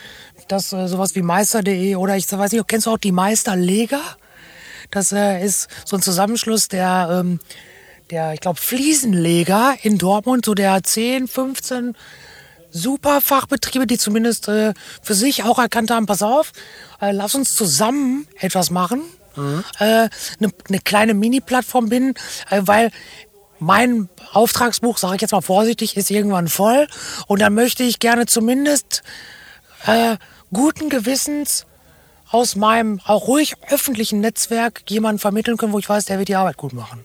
Das äh, sowas wie Meister.de oder ich weiß nicht, kennst du auch die Meisterleger? Das äh, ist so ein Zusammenschluss der ähm, der, ich glaube, Fliesenleger in Dortmund, so der 10, 15 super Fachbetriebe, die zumindest äh, für sich auch erkannt haben, pass auf, äh, lass uns zusammen etwas machen. Mhm. Äh, eine, eine kleine Mini-Plattform binden, äh, weil mein Auftragsbuch, sage ich jetzt mal vorsichtig, ist irgendwann voll. Und dann möchte ich gerne zumindest äh, guten Gewissens aus meinem auch ruhig öffentlichen Netzwerk jemanden vermitteln können, wo ich weiß, der wird die Arbeit gut machen.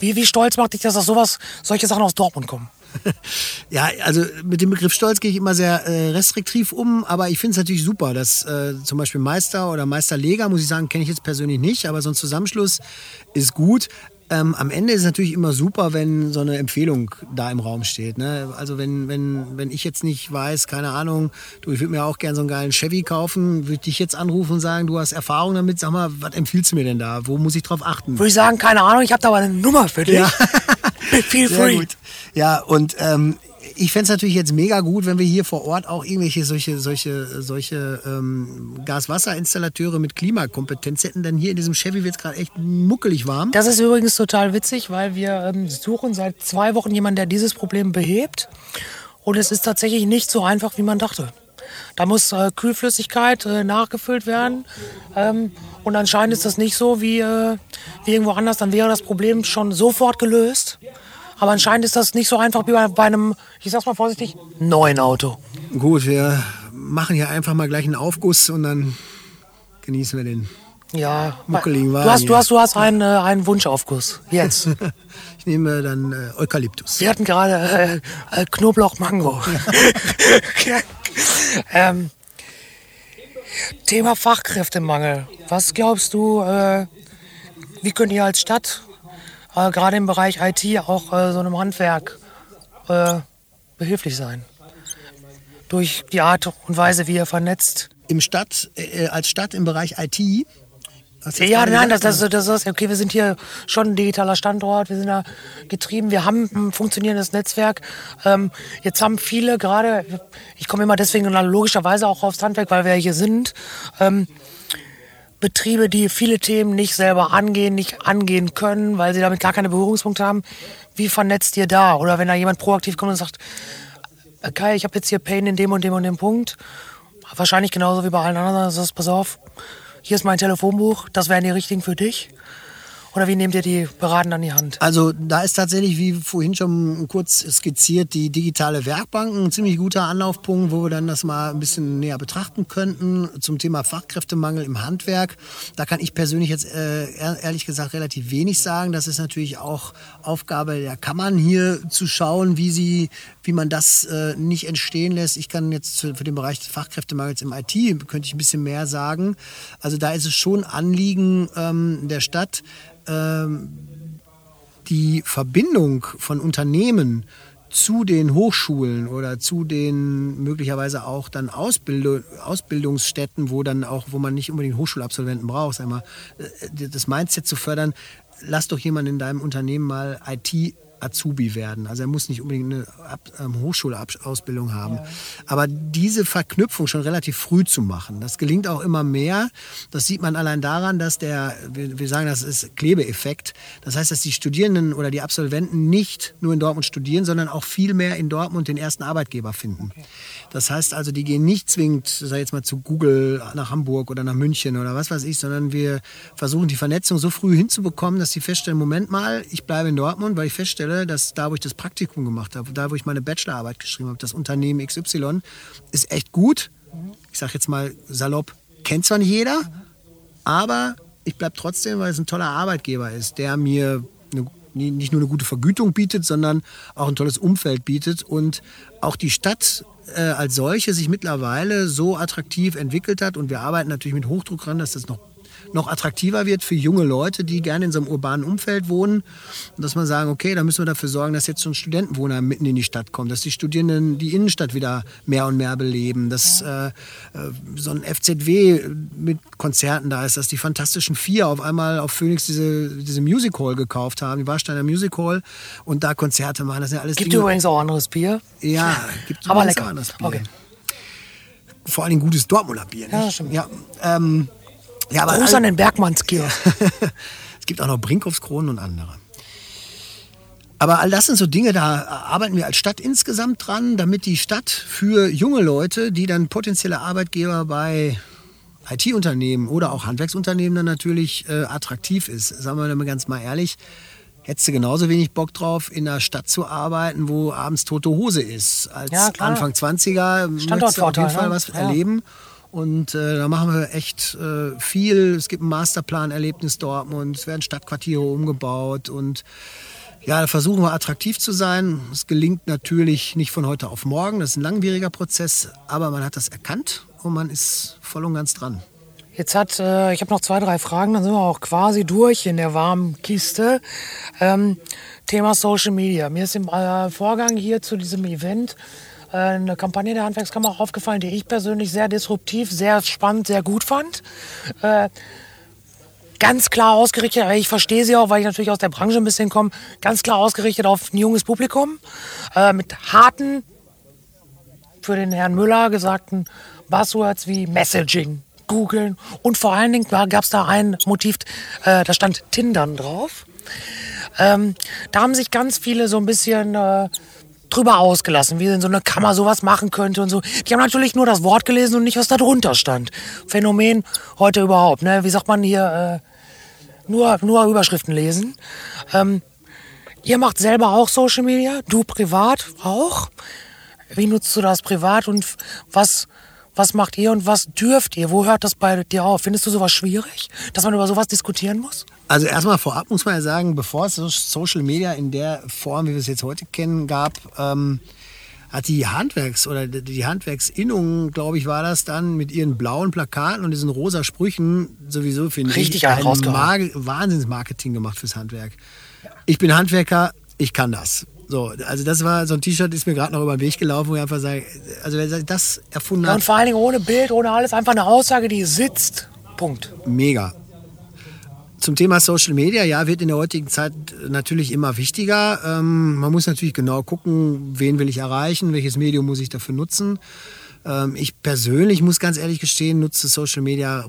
Wie, wie stolz macht dich das, dass sowas, solche Sachen aus Dortmund kommen? Ja, also mit dem Begriff Stolz gehe ich immer sehr äh, restriktiv um, aber ich finde es natürlich super, dass äh, zum Beispiel Meister oder Meisterleger, muss ich sagen, kenne ich jetzt persönlich nicht, aber so ein Zusammenschluss ist gut. Ähm, am Ende ist es natürlich immer super, wenn so eine Empfehlung da im Raum steht. Ne? Also wenn, wenn, wenn ich jetzt nicht weiß, keine Ahnung, du, ich würde mir auch gerne so einen geilen Chevy kaufen, würde ich dich jetzt anrufen und sagen, du hast Erfahrung damit, sag mal, was empfiehlst du mir denn da? Wo muss ich drauf achten? Würde ich sagen, keine Ahnung, ich habe da aber eine Nummer für dich. Ja. Feel free. Ja, und ähm, ich fände es natürlich jetzt mega gut, wenn wir hier vor Ort auch irgendwelche solche, solche, solche ähm, Gas-Wasser-Installateure mit Klimakompetenz hätten. Denn hier in diesem Chevy wird es gerade echt muckelig warm. Das ist übrigens total witzig, weil wir ähm, suchen seit zwei Wochen jemanden, der dieses Problem behebt. Und es ist tatsächlich nicht so einfach, wie man dachte. Da muss äh, Kühlflüssigkeit äh, nachgefüllt werden. Ähm, und anscheinend ist das nicht so wie, äh, wie irgendwo anders. Dann wäre das Problem schon sofort gelöst. Aber anscheinend ist das nicht so einfach wie bei, einem, ich sag's mal vorsichtig, neuen Auto. Gut, wir machen hier einfach mal gleich einen Aufguss und dann genießen wir den ja, muckeligen Wagen. Du hast, du hast, du hast einen, äh, einen Wunschaufguss. Jetzt. ich nehme dann äh, Eukalyptus. Wir hatten gerade äh, äh Knoblauch-Mango. ähm, Thema Fachkräftemangel. Was glaubst du, äh, wie könnt ihr als Stadt äh, gerade im Bereich IT auch äh, so einem Handwerk äh, behilflich sein. Durch die Art und Weise, wie er vernetzt. Im Stadt, äh, als Stadt im Bereich IT ja, nein, das, das, das ist okay. Wir sind hier schon ein digitaler Standort. Wir sind da getrieben. Wir haben ein funktionierendes Netzwerk. Ähm, jetzt haben viele gerade, ich komme immer deswegen logischerweise auch aufs Handwerk, weil wir hier sind. Ähm, Betriebe, die viele Themen nicht selber angehen, nicht angehen können, weil sie damit gar keine Berührungspunkte haben. Wie vernetzt ihr da? Oder wenn da jemand proaktiv kommt und sagt, okay, ich habe jetzt hier Pain in dem und dem und dem Punkt. Wahrscheinlich genauso wie bei allen anderen. Also pass auf, hier ist mein Telefonbuch, das wären die richtigen für dich. Oder wie nehmt ihr die beraten an die Hand? Also da ist tatsächlich, wie vorhin schon kurz skizziert, die digitale Werkbank ein ziemlich guter Anlaufpunkt, wo wir dann das mal ein bisschen näher betrachten könnten zum Thema Fachkräftemangel im Handwerk. Da kann ich persönlich jetzt äh, ehrlich gesagt relativ wenig sagen. Das ist natürlich auch Aufgabe der Kammern hier zu schauen, wie sie, wie man das äh, nicht entstehen lässt. Ich kann jetzt für den Bereich des Fachkräftemangels im IT könnte ich ein bisschen mehr sagen. Also da ist es schon Anliegen ähm, der Stadt, ähm, die Verbindung von Unternehmen zu den Hochschulen oder zu den möglicherweise auch dann Ausbildung, Ausbildungsstätten, wo dann auch, wo man nicht unbedingt Hochschulabsolventen braucht, sag mal, äh, das Mindset zu fördern, lass doch jemand in deinem Unternehmen mal IT Azubi werden. Also er muss nicht unbedingt eine Ab ähm, Hochschulausbildung haben. Ja. Aber diese Verknüpfung schon relativ früh zu machen, das gelingt auch immer mehr. Das sieht man allein daran, dass der, wir, wir sagen, das ist Klebeeffekt. Das heißt, dass die Studierenden oder die Absolventen nicht nur in Dortmund studieren, sondern auch viel mehr in Dortmund den ersten Arbeitgeber finden. Okay. Das heißt also, die gehen nicht zwingend, sag jetzt mal, zu Google nach Hamburg oder nach München oder was weiß ich, sondern wir versuchen die Vernetzung so früh hinzubekommen, dass sie feststellen, Moment mal, ich bleibe in Dortmund, weil ich feststelle, dass da, wo ich das Praktikum gemacht habe, da, wo ich meine Bachelorarbeit geschrieben habe, das Unternehmen XY ist echt gut. Ich sage jetzt mal salopp, kennt zwar nicht jeder, aber ich bleibe trotzdem, weil es ein toller Arbeitgeber ist, der mir eine, nicht nur eine gute Vergütung bietet, sondern auch ein tolles Umfeld bietet und auch die Stadt äh, als solche sich mittlerweile so attraktiv entwickelt hat und wir arbeiten natürlich mit Hochdruck dran, dass das noch noch attraktiver wird für junge Leute, die gerne in so einem urbanen Umfeld wohnen. Und dass man sagen, okay, da müssen wir dafür sorgen, dass jetzt schon Studentenwohner mitten in die Stadt kommen, dass die Studierenden die Innenstadt wieder mehr und mehr beleben, dass äh, äh so ein FZW mit Konzerten da ist, dass die Fantastischen Vier auf einmal auf Phoenix diese, diese Music Hall gekauft haben, die Warsteiner Music Hall und da Konzerte machen. Das sind alles Gibt Dinge, übrigens auch anderes Bier. Ja, gibt aber lecker. anderes Bier. Okay. Vor allem gutes Dortmunder Bier. Nicht? Ja, stimmt. Ja, ähm, ja, aber Gruß an den Bergmannskiosk. es gibt auch noch Brinkhoffskronen und andere. Aber all das sind so Dinge, da arbeiten wir als Stadt insgesamt dran, damit die Stadt für junge Leute, die dann potenzielle Arbeitgeber bei IT-Unternehmen oder auch Handwerksunternehmen dann natürlich äh, attraktiv ist. Sagen wir mal ganz mal ehrlich, hättest du genauso wenig Bock drauf, in einer Stadt zu arbeiten, wo abends tote Hose ist. Als ja, Anfang 20er möchtest du auf jeden Fall ne? was ja. erleben. Und äh, da machen wir echt äh, viel. Es gibt ein Masterplan-Erlebnis Dortmund, es werden Stadtquartiere umgebaut und ja, da versuchen wir attraktiv zu sein. Es gelingt natürlich nicht von heute auf morgen, das ist ein langwieriger Prozess, aber man hat das erkannt und man ist voll und ganz dran. Jetzt hat, äh, ich habe noch zwei, drei Fragen, dann sind wir auch quasi durch in der warmen Kiste. Ähm, Thema Social Media. Mir ist im äh, Vorgang hier zu diesem Event eine Kampagne der Handwerkskammer aufgefallen, die ich persönlich sehr disruptiv, sehr spannend, sehr gut fand. Äh, ganz klar ausgerichtet, ich verstehe sie auch, weil ich natürlich aus der Branche ein bisschen komme, ganz klar ausgerichtet auf ein junges Publikum äh, mit harten, für den Herrn Müller gesagten Buzzwords wie Messaging, googeln und vor allen Dingen gab es da ein Motiv, äh, da stand Tindern drauf. Ähm, da haben sich ganz viele so ein bisschen äh, drüber ausgelassen, wie in so einer Kammer sowas machen könnte und so. Die haben natürlich nur das Wort gelesen und nicht, was da drunter stand. Phänomen heute überhaupt, ne? Wie sagt man hier, äh, nur, nur Überschriften lesen. Ähm, ihr macht selber auch Social Media, du privat auch. Wie nutzt du das privat und was, was macht ihr und was dürft ihr? Wo hört das bei dir auf? Findest du sowas schwierig, dass man über sowas diskutieren muss? Also erstmal vorab muss man ja sagen, bevor es Social Media in der Form, wie wir es jetzt heute kennen, gab, ähm, hat die Handwerks- oder die Handwerksinnung, glaube ich, war das dann mit ihren blauen Plakaten und diesen rosa Sprüchen sowieso, finde ich, ein Wahnsinnsmarketing gemacht fürs Handwerk. Ich bin Handwerker, ich kann das. So, also das war so ein T-Shirt, ist mir gerade noch über den Weg gelaufen, wo ich einfach sage, also wer das erfunden hat. und vor allen Dingen ohne Bild, ohne alles, einfach eine Aussage, die sitzt. Punkt. Mega. Zum Thema Social Media, ja, wird in der heutigen Zeit natürlich immer wichtiger. Ähm, man muss natürlich genau gucken, wen will ich erreichen, welches Medium muss ich dafür nutzen. Ähm, ich persönlich muss ganz ehrlich gestehen, nutze Social Media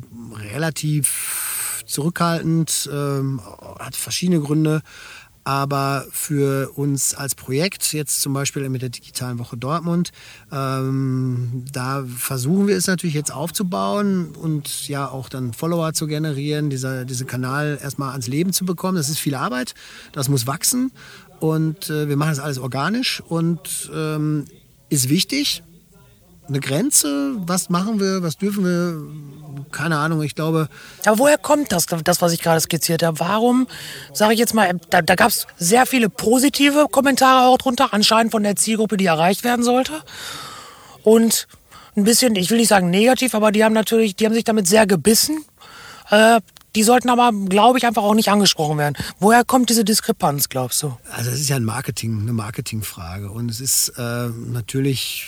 relativ zurückhaltend, ähm, hat verschiedene Gründe. Aber für uns als Projekt, jetzt zum Beispiel mit der Digitalen Woche Dortmund, ähm, da versuchen wir es natürlich jetzt aufzubauen und ja auch dann Follower zu generieren, dieser, diesen Kanal erstmal ans Leben zu bekommen. Das ist viel Arbeit, das muss wachsen und äh, wir machen das alles organisch und ähm, ist wichtig. Eine Grenze, was machen wir, was dürfen wir, keine Ahnung, ich glaube. Aber woher kommt das, das was ich gerade skizziert habe? Warum, sage ich jetzt mal, da, da gab es sehr viele positive Kommentare auch drunter, anscheinend von der Zielgruppe, die erreicht werden sollte. Und ein bisschen, ich will nicht sagen negativ, aber die haben natürlich, die haben sich damit sehr gebissen. Äh, die sollten aber, glaube ich, einfach auch nicht angesprochen werden. Woher kommt diese Diskrepanz, glaubst du? Also es ist ja ein Marketing, eine Marketingfrage. Und es ist äh, natürlich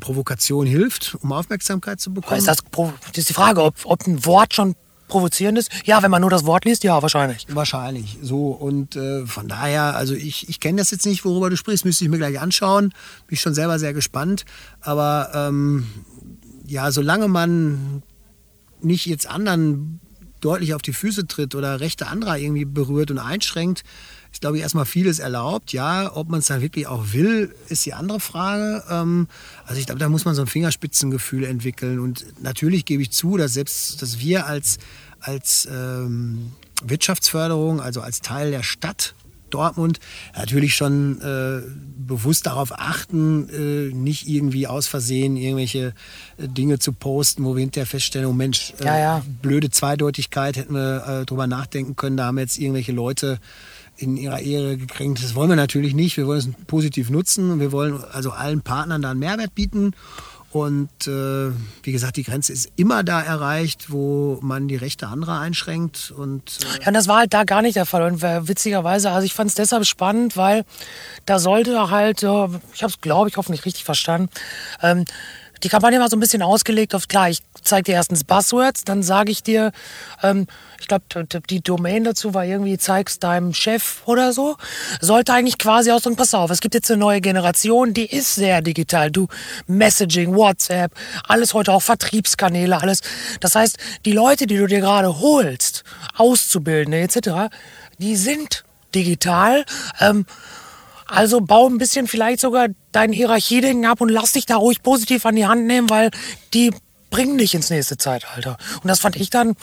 Provokation hilft, um Aufmerksamkeit zu bekommen. Ist das, das ist die Frage, ob, ob ein Wort schon Provozierendes? Ja, wenn man nur das Wort liest, ja, wahrscheinlich. Wahrscheinlich. So. Und äh, von daher, also ich, ich kenne das jetzt nicht, worüber du sprichst, müsste ich mir gleich anschauen. Bin ich schon selber sehr gespannt. Aber ähm, ja, solange man nicht jetzt anderen deutlich auf die Füße tritt oder Rechte anderer irgendwie berührt und einschränkt, ist, glaube ich, erstmal vieles erlaubt. Ja, ob man es dann wirklich auch will, ist die andere Frage. Ähm, also ich glaube, da muss man so ein Fingerspitzengefühl entwickeln. Und natürlich gebe ich zu, dass selbst, dass wir als, als ähm, Wirtschaftsförderung, also als Teil der Stadt Dortmund natürlich schon äh, bewusst darauf achten, äh, nicht irgendwie aus Versehen irgendwelche äh, Dinge zu posten, wo wir hinterher feststellen, oh Mensch, äh, Ja, ja. blöde Zweideutigkeit, hätten wir äh, drüber nachdenken können, da haben jetzt irgendwelche Leute in ihrer Ehre gekränkt. Das wollen wir natürlich nicht. Wir wollen es positiv nutzen und wir wollen also allen Partnern da einen Mehrwert bieten. Und äh, wie gesagt, die Grenze ist immer da erreicht, wo man die Rechte anderer einschränkt. Und äh, Ja, und das war halt da gar nicht der Fall. Und witzigerweise, also ich fand es deshalb spannend, weil da sollte halt, äh, ich habe es, glaube ich, hoffentlich richtig verstanden, ähm, die Kampagne war so ein bisschen ausgelegt auf, klar, ich zeige dir erstens Buzzwords, dann sage ich dir, ähm, ich glaube, die Domain dazu war irgendwie, zeig's deinem Chef oder so. Sollte eigentlich quasi ausdrücken, pass auf, es gibt jetzt eine neue Generation, die ist sehr digital. Du, Messaging, WhatsApp, alles heute auch Vertriebskanäle, alles. Das heißt, die Leute, die du dir gerade holst, Auszubildende etc., die sind digital. Ähm, also bau ein bisschen vielleicht sogar dein Hierarchieding ab und lass dich da ruhig positiv an die Hand nehmen, weil die bringen dich ins nächste Zeitalter. Und das fand ich dann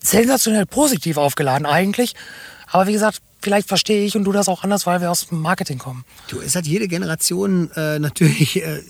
sensationell positiv aufgeladen eigentlich. Aber wie gesagt, vielleicht verstehe ich und du das auch anders, weil wir aus dem Marketing kommen. Du, es hat jede Generation äh, natürlich, äh,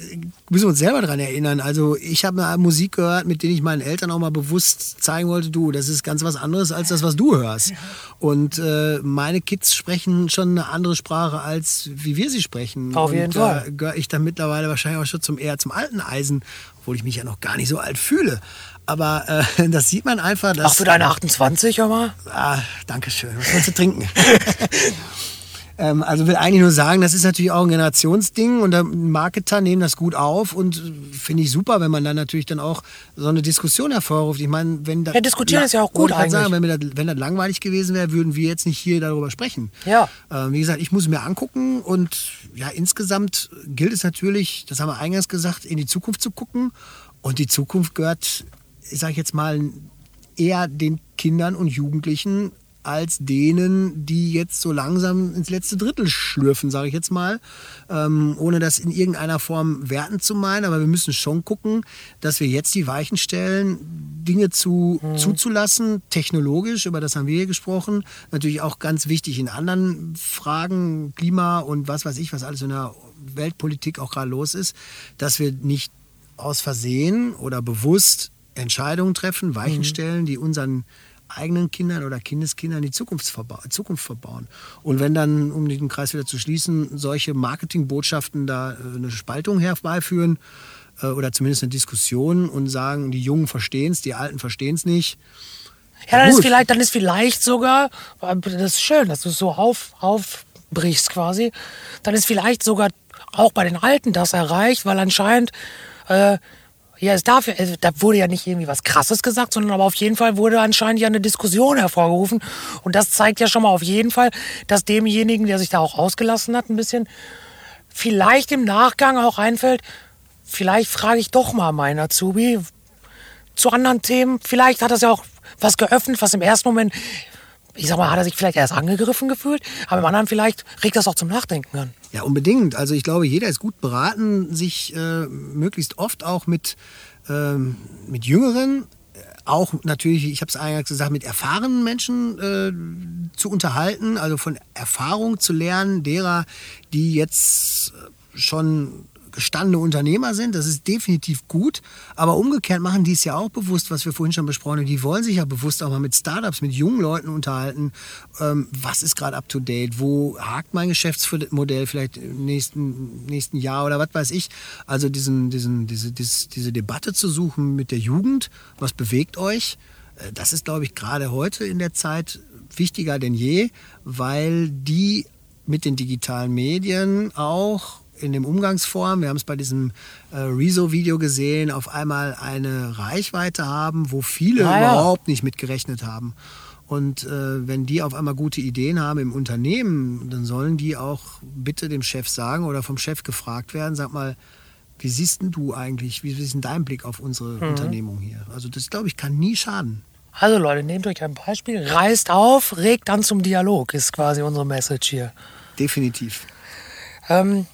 müssen wir uns selber daran erinnern. Also ich habe mal Musik gehört, mit denen ich meinen Eltern auch mal bewusst zeigen wollte, du, das ist ganz was anderes als das, was du hörst. Und äh, meine Kids sprechen schon eine andere Sprache, als wie wir sie sprechen. Auf jeden Und, Fall. Gehöre ich dann mittlerweile wahrscheinlich auch schon zum eher zum alten Eisen, obwohl ich mich ja noch gar nicht so alt fühle. Aber äh, das sieht man einfach, dass... Ach, für deine 28, hör mal. Ah, danke schön. Was willst du trinken? ähm, also will eigentlich nur sagen, das ist natürlich auch ein Generationsding und Marketer nehmen das gut auf und äh, finde ich super, wenn man dann natürlich dann auch so eine Diskussion hervorruft. Ich meine, wenn das Ja, diskutieren ist ja auch gut Wollte ich grad sagen, eigentlich. wenn, das, wenn das langweilig gewesen wäre, würden wir jetzt nicht hier darüber sprechen. Ja. Ähm, wie gesagt, ich muss mir angucken und ja, insgesamt gilt es natürlich, das haben wir eingangs gesagt, in die Zukunft zu gucken. Und die Zukunft gehört, ich sage jetzt mal, eher den Kindern und Jugendlichen als denen, die jetzt so langsam ins letzte Drittel schlürfen, sage ich jetzt mal, ähm, ohne das in irgendeiner Form werten zu meinen. Aber wir müssen schon gucken, dass wir jetzt die Weichen stellen, Dinge zu, zuzulassen, technologisch, über das haben wir hier gesprochen. Natürlich auch ganz wichtig in anderen Fragen, Klima und was weiß ich, was alles in der Weltpolitik auch gerade los ist, dass wir nicht aus Versehen oder bewusst Entscheidungen treffen, Weichen stellen, die unseren eigenen Kindern oder Kindeskindern die Zukunft, verba Zukunft verbauen. Und wenn dann, um den Kreis wieder zu schließen, solche Marketingbotschaften da äh, eine Spaltung herbeiführen äh, oder zumindest eine Diskussion und sagen, die Jungen verstehen es, die Alten verstehen es nicht, Ja, dann ist vielleicht, dann ist vielleicht sogar, das ist schön, dass du es so auf, aufbrichst quasi, dann ist vielleicht sogar auch bei den Alten das erreicht, weil anscheinend, äh, ja, es darf, also, da wurde ja nicht irgendwie was Krasses gesagt, sondern aber auf jeden Fall wurde anscheinend ja eine Diskussion hervorgerufen. Und das zeigt ja schon mal auf jeden Fall, dass demjenigen, der sich da auch ausgelassen hat, ein bisschen vielleicht im Nachgang auch einfällt, vielleicht frage ich doch mal meinen Azubi, zu anderen Themen. Vielleicht hat das ja auch was geöffnet, was im ersten Moment, ich sag mal, hat er sich vielleicht erst angegriffen gefühlt, aber im anderen vielleicht regt das auch zum Nachdenken an. Ja, unbedingt. Also ich glaube, jeder ist gut beraten, sich äh, möglichst oft auch mit, ähm, mit Jüngeren, äh, auch natürlich, ich habe es eingangs gesagt, mit erfahrenen Menschen äh, zu unterhalten, also von Erfahrung zu lernen, derer, die jetzt äh, schon gestandene Unternehmer sind, das ist definitiv gut. Aber umgekehrt machen die es ja auch bewusst, was wir vorhin schon besprochen haben. Die wollen sich ja bewusst auch mal mit Startups, mit jungen Leuten unterhalten. Ähm, was ist gerade up to date? Wo hakt mein Geschäftsmodell vielleicht im nächsten, nächsten Jahr oder was weiß ich? Also diesen, diesen, diese, diese, diese Debatte zu suchen mit der Jugend. Was bewegt euch? Äh, Das ist, glaube ich, gerade heute in der Zeit wichtiger denn je, weil die mit den digitalen Medien auch in dem Umgangsform. Wir haben es bei diesem äh, Rezo-Video gesehen, auf einmal eine Reichweite haben, wo viele Ah, ja. überhaupt nicht mitgerechnet haben. Und äh, wenn die auf einmal gute Ideen haben im Unternehmen, dann sollen die auch bitte dem Chef sagen oder vom Chef gefragt werden, sag mal, wie siehst denn du eigentlich, wie ist denn dein Blick auf unsere Unternehmung hier? Also das, glaube ich, kann nie schaden. Also Leute, nehmt euch ein Beispiel, reißt auf, regt dann zum Dialog, ist quasi unsere Message hier. Definitiv. Ähm,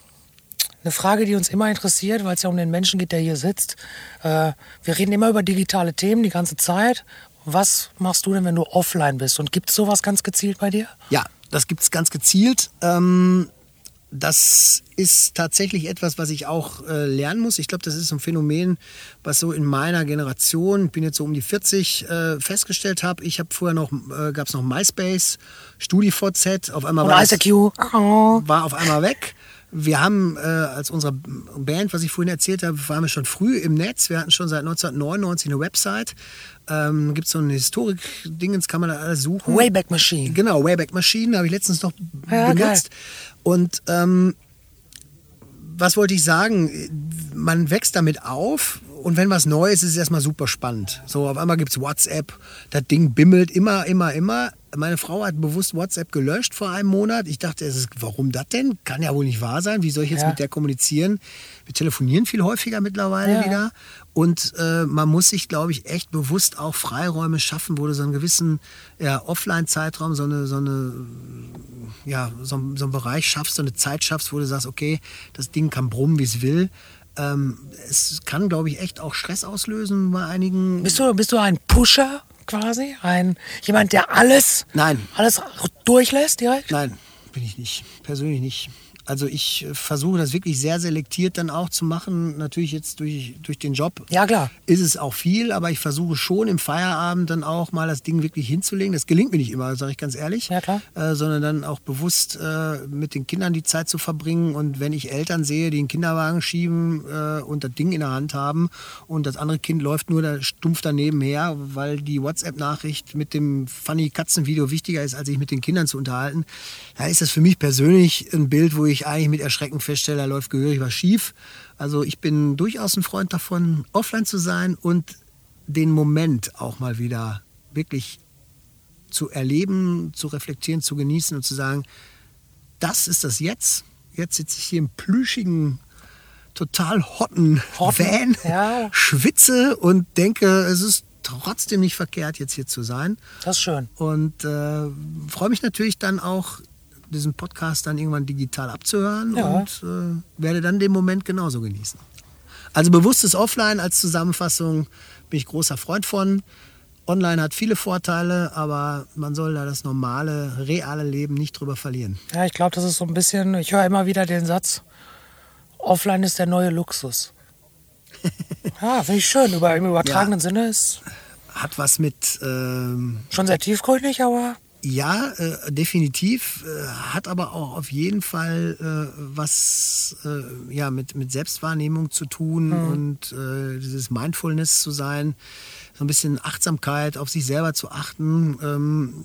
eine Frage, die uns immer interessiert, weil es ja um den Menschen geht, der hier sitzt. Äh, wir reden immer über digitale Themen die ganze Zeit. Was machst du denn, wenn du offline bist? Und gibt es sowas ganz gezielt bei dir? Ja, das gibt es ganz gezielt. Ähm, das ist tatsächlich etwas, was ich auch äh, lernen muss. Ich glaube, das ist ein Phänomen, was so in meiner Generation, ich bin jetzt so um die 40, äh, festgestellt habe. Ich habe vorher noch, äh, gab es noch MySpace, StudiVZ, auf einmal war ICQ? War auf einmal weg. Wir haben äh, als unsere Band, was ich vorhin erzählt habe, waren wir schon früh im Netz. Wir hatten schon seit 1999 eine Website. Ähm, Gibt es so eine Historik-Dingens, kann man da alles suchen. Wayback Machine. Genau, Wayback Machine, habe ich letztens noch Ja, benutzt. Und ähm, was wollte ich sagen? Man wächst damit auf und wenn was Neues ist, ist es erstmal super spannend. So, auf einmal gibt es WhatsApp, das Ding bimmelt immer, immer, immer. Meine Frau hat bewusst WhatsApp gelöscht vor einem Monat. Ich dachte, es ist, warum das denn? Kann ja wohl nicht wahr sein. Wie soll ich jetzt Ja. mit der kommunizieren? Wir telefonieren viel häufiger mittlerweile Ja. wieder. Und äh, man muss sich, glaube ich, echt bewusst auch Freiräume schaffen, wo du so einen gewissen ja, Offline-Zeitraum, so eine, so eine ja, so, so einen Bereich schaffst, so eine Zeit schaffst, wo du sagst, okay, das Ding kann brummen, wie es will. Ähm, es kann, glaube ich, echt auch Stress auslösen bei einigen. Bist du, bist du ein Pusher quasi? Ein, jemand, der alles, Nein. alles durchlässt direkt? Nein, bin ich nicht. Persönlich nicht. Also ich äh, versuche das wirklich sehr selektiert dann auch zu machen. Natürlich jetzt durch, durch den Job Ja, klar. ist es auch viel, aber ich versuche schon im Feierabend dann auch mal das Ding wirklich hinzulegen. Das gelingt mir nicht immer, sage ich ganz ehrlich. Ja, klar. Äh, sondern dann auch bewusst äh, mit den Kindern die Zeit zu verbringen. Und wenn ich Eltern sehe, die einen Kinderwagen schieben äh, und das Ding in der Hand haben und das andere Kind läuft nur da stumpf daneben her, weil die WhatsApp-Nachricht mit dem funny Katzenvideo wichtiger ist, als sich mit den Kindern zu unterhalten, da ist das für mich persönlich ein Bild, wo ich eigentlich mit Erschrecken feststelle, da läuft gehörig was schief. Also ich bin durchaus ein Freund davon, offline zu sein und den Moment auch mal wieder wirklich zu erleben, zu reflektieren, zu genießen und zu sagen, das ist das jetzt. Jetzt sitze ich hier im plüschigen, total hotten Hotten, Van, ja. schwitze und denke, es ist trotzdem nicht verkehrt, jetzt hier zu sein. Das ist schön. Und äh, freue mich natürlich dann auch, diesen Podcast dann irgendwann digital abzuhören Ja. und äh, werde dann den Moment genauso genießen. Also bewusstes Offline als Zusammenfassung bin ich großer Freund von. Online hat viele Vorteile, aber man soll da das normale, reale Leben nicht drüber verlieren. Ja, ich glaube, das ist so ein bisschen, ich höre immer wieder den Satz, offline ist der neue Luxus. Ja, finde ich schön. Über, Im übertragenen Sinne ist Hat was mit ähm, schon sehr tiefgründig, aber Ja, äh, definitiv. Äh, hat aber auch auf jeden Fall äh, was äh, ja, mit, mit Selbstwahrnehmung zu tun und äh, dieses Mindfulness zu sein, so ein bisschen Achtsamkeit auf sich selber zu achten. Ähm,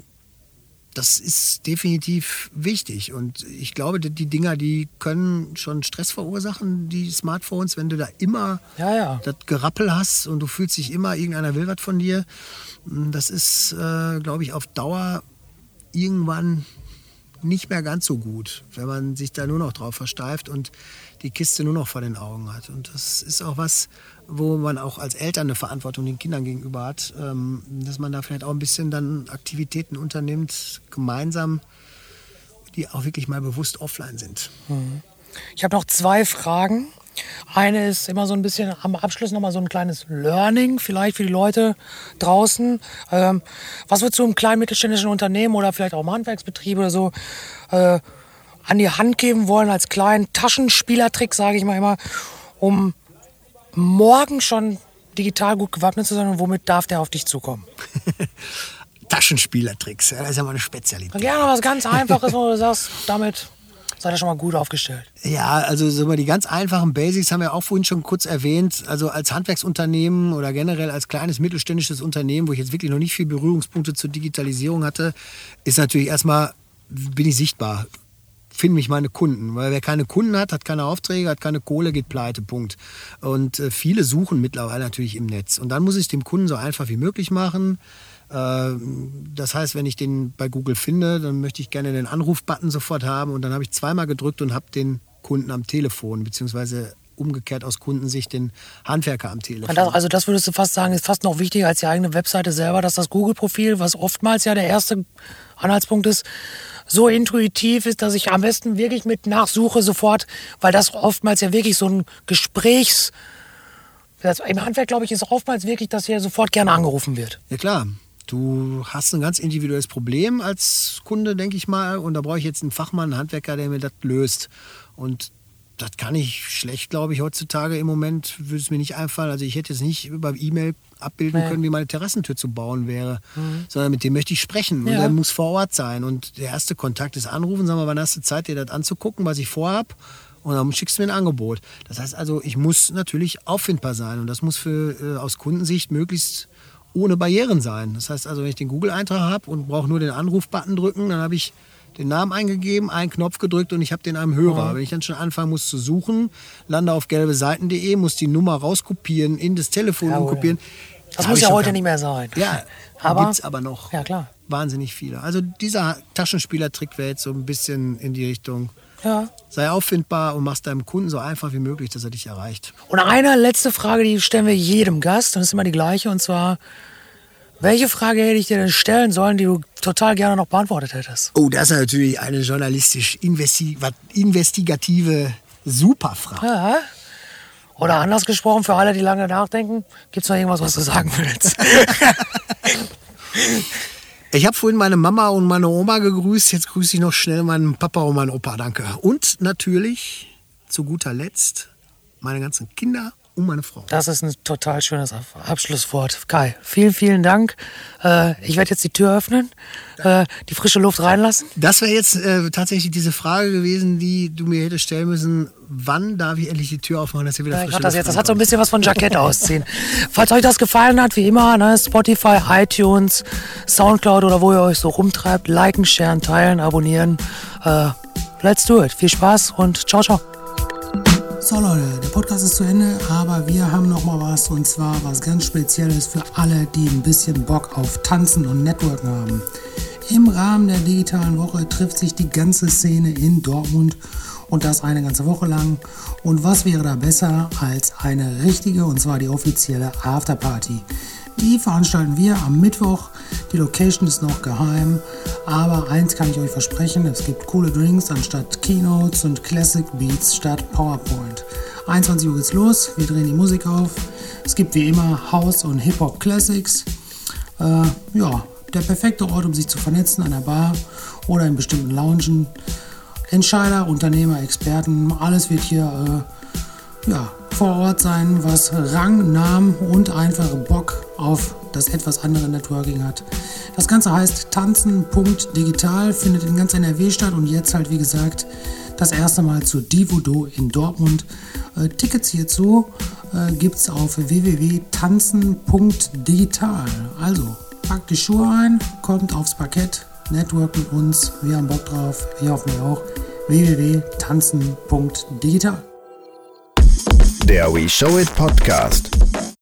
das ist definitiv wichtig. Und ich glaube, die, die Dinger, die können schon Stress verursachen, die Smartphones, wenn du da immer Ja, ja. das Gerappel hast und du fühlst dich immer, irgendeiner will was von dir. Das ist, äh, glaube ich, auf Dauer irgendwann nicht mehr ganz so gut, wenn man sich da nur noch drauf versteift und die Kiste nur noch vor den Augen hat. Und das ist auch was, wo man auch als Eltern eine Verantwortung den Kindern gegenüber hat, ähm, dass man da vielleicht auch ein bisschen dann Aktivitäten unternimmt, gemeinsam, die auch wirklich mal bewusst offline sind. Ich habe noch zwei Fragen. Eine ist immer so ein bisschen am Abschluss noch mal so ein kleines Learning, vielleicht für die Leute draußen. Ähm, was würdest du einem kleinen mittelständischen Unternehmen oder vielleicht auch im Handwerksbetrieb oder so äh, an die Hand geben wollen als kleinen Taschenspielertrick, sage ich mal immer, um morgen schon digital gut gewappnet zu sein und womit darf der auf dich zukommen? Taschenspielertricks, ja, das ist ja mal eine Spezialität. Gerne was ganz Einfaches, wo du sagst, damit seid ihr schon mal gut aufgestellt. Ja, also die ganz einfachen Basics haben wir auch vorhin schon kurz erwähnt. Also als Handwerksunternehmen oder generell als kleines mittelständisches Unternehmen, wo ich jetzt wirklich noch nicht viel Berührungspunkte zur Digitalisierung hatte, ist natürlich erstmal, bin ich sichtbar. finden mich meine Kunden. Weil wer keine Kunden hat, hat keine Aufträge, hat keine Kohle, geht pleite, Punkt. Und äh, viele suchen mittlerweile natürlich im Netz. Und dann muss ich es dem Kunden so einfach wie möglich machen. Äh, das heißt, wenn ich den bei Google finde, dann möchte ich gerne den Anrufbutton sofort haben. Und dann habe ich zweimal gedrückt und habe den Kunden am Telefon, beziehungsweise umgekehrt aus Kundensicht den Handwerker am Telefon. Also das würdest du fast sagen, ist fast noch wichtiger als die eigene Webseite selber, dass das Google-Profil, was oftmals ja der erste Anhaltspunkt ist, so intuitiv ist, dass ich am besten wirklich mit nachsuche sofort, weil das oftmals ja wirklich so ein Gesprächs... Im Handwerk, glaube ich, ist oftmals wirklich, dass hier sofort gerne angerufen wird. Ja klar, Du hast ein ganz individuelles Problem als Kunde, denke ich mal, und da brauche ich jetzt einen Fachmann, einen Handwerker, der mir das löst. Und das kann ich schlecht, glaube ich, heutzutage im Moment würde es mir nicht einfallen. Also ich hätte jetzt nicht über E-Mail abbilden ja. können, wie meine Terrassentür zu bauen wäre, mhm. sondern mit dem möchte ich sprechen und ja. der muss vor Ort sein. Und der erste Kontakt ist anrufen, sagen wir, wann hast du Zeit, dir das anzugucken, was ich vorhab und dann schickst du mir ein Angebot. Das heißt also, ich muss natürlich auffindbar sein und das muss für, äh, aus Kundensicht möglichst ohne Barrieren sein. Das heißt also, wenn ich den Google-Eintrag habe und brauche nur den Anruf-Button drücken, dann habe ich den Namen eingegeben, einen Knopf gedrückt und ich habe den einem Hörer. Mhm. Wenn ich dann schon anfangen muss zu suchen, lande auf gelbeseiten.de, muss die Nummer rauskopieren, in das Telefon ja, umkopieren. Das muss ja heute nicht mehr sein. Ja, aber gibt es aber noch. Ja, klar. Wahnsinnig viele. Also dieser Taschenspielertrick wäre jetzt so ein bisschen in die Richtung. Ja. Sei auffindbar und machst deinem Kunden so einfach wie möglich, dass er dich erreicht. Und eine letzte Frage, die stellen wir jedem Gast, und das ist immer die gleiche, und zwar, welche Frage hätte ich dir denn stellen sollen, die du total gerne noch beantwortet hättest? Oh, das ist natürlich eine journalistisch investigative Superfrage. Ja. Oder anders gesprochen, für alle, die lange nachdenken, gibt es noch irgendwas, was du sagen willst? ich habe vorhin meine Mama und meine Oma gegrüßt. Jetzt grüße ich noch schnell meinen Papa und meinen Opa. Danke. Und natürlich zu guter Letzt meine ganzen Kinder und meine Frau. Das ist ein total schönes Abschlusswort. Kai, vielen, vielen Dank. Äh, ich werde jetzt die Tür öffnen, äh, die frische Luft reinlassen. Das wäre jetzt äh, tatsächlich diese Frage gewesen, die du mir hättest stellen müssen. Wann darf ich endlich die Tür aufmachen, dass ihr wieder ja, frische das Luft jetzt. Das hat so ein bisschen was von Jackett ausziehen. Falls euch das gefallen hat, wie immer, ne, Spotify, iTunes, Soundcloud oder wo ihr euch so rumtreibt, liken, sharen, teilen, abonnieren. Äh, let's do it. Viel Spaß und ciao, ciao. So Leute, der Podcast ist zu Ende, aber wir haben noch mal was und zwar was ganz Spezielles für alle, die ein bisschen Bock auf Tanzen und Networken haben. Im Rahmen der digitalen Woche trifft sich die ganze Szene in Dortmund und das eine ganze Woche lang. Und was wäre da besser als eine richtige und zwar die offizielle Afterparty? Die veranstalten wir am Mittwoch. Die Location ist noch geheim, aber eins kann ich euch versprechen: es gibt coole Drinks anstatt Keynotes und Classic Beats statt PowerPoint. 21 Uhr geht's los, wir drehen die Musik auf. Es gibt wie immer House und Hip-Hop Classics. Äh, ja, der perfekte Ort, um sich zu vernetzen an der Bar oder in bestimmten Loungen. Entscheider, Unternehmer, Experten, alles wird hier äh, ja, vor Ort sein, was Rang, Namen und einfach Bock auf das etwas andere Networking hat. Das Ganze heißt tanzen.digital, findet in ganz NRW statt und jetzt halt wie gesagt das erste Mal zu Divodo in Dortmund. Äh, Tickets hierzu äh, gibt es auf www.tanzen.digital. Also packt die Schuhe ein, kommt aufs Parkett, network mit uns, wir haben Bock drauf, wir hoffen auch www.tanzen.digital. Der We Show It Podcast.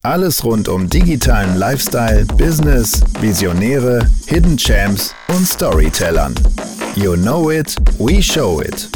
Alles rund um digitalen Lifestyle, Business, Visionäre, Hidden Champs und Storytellern. You know it, we show it.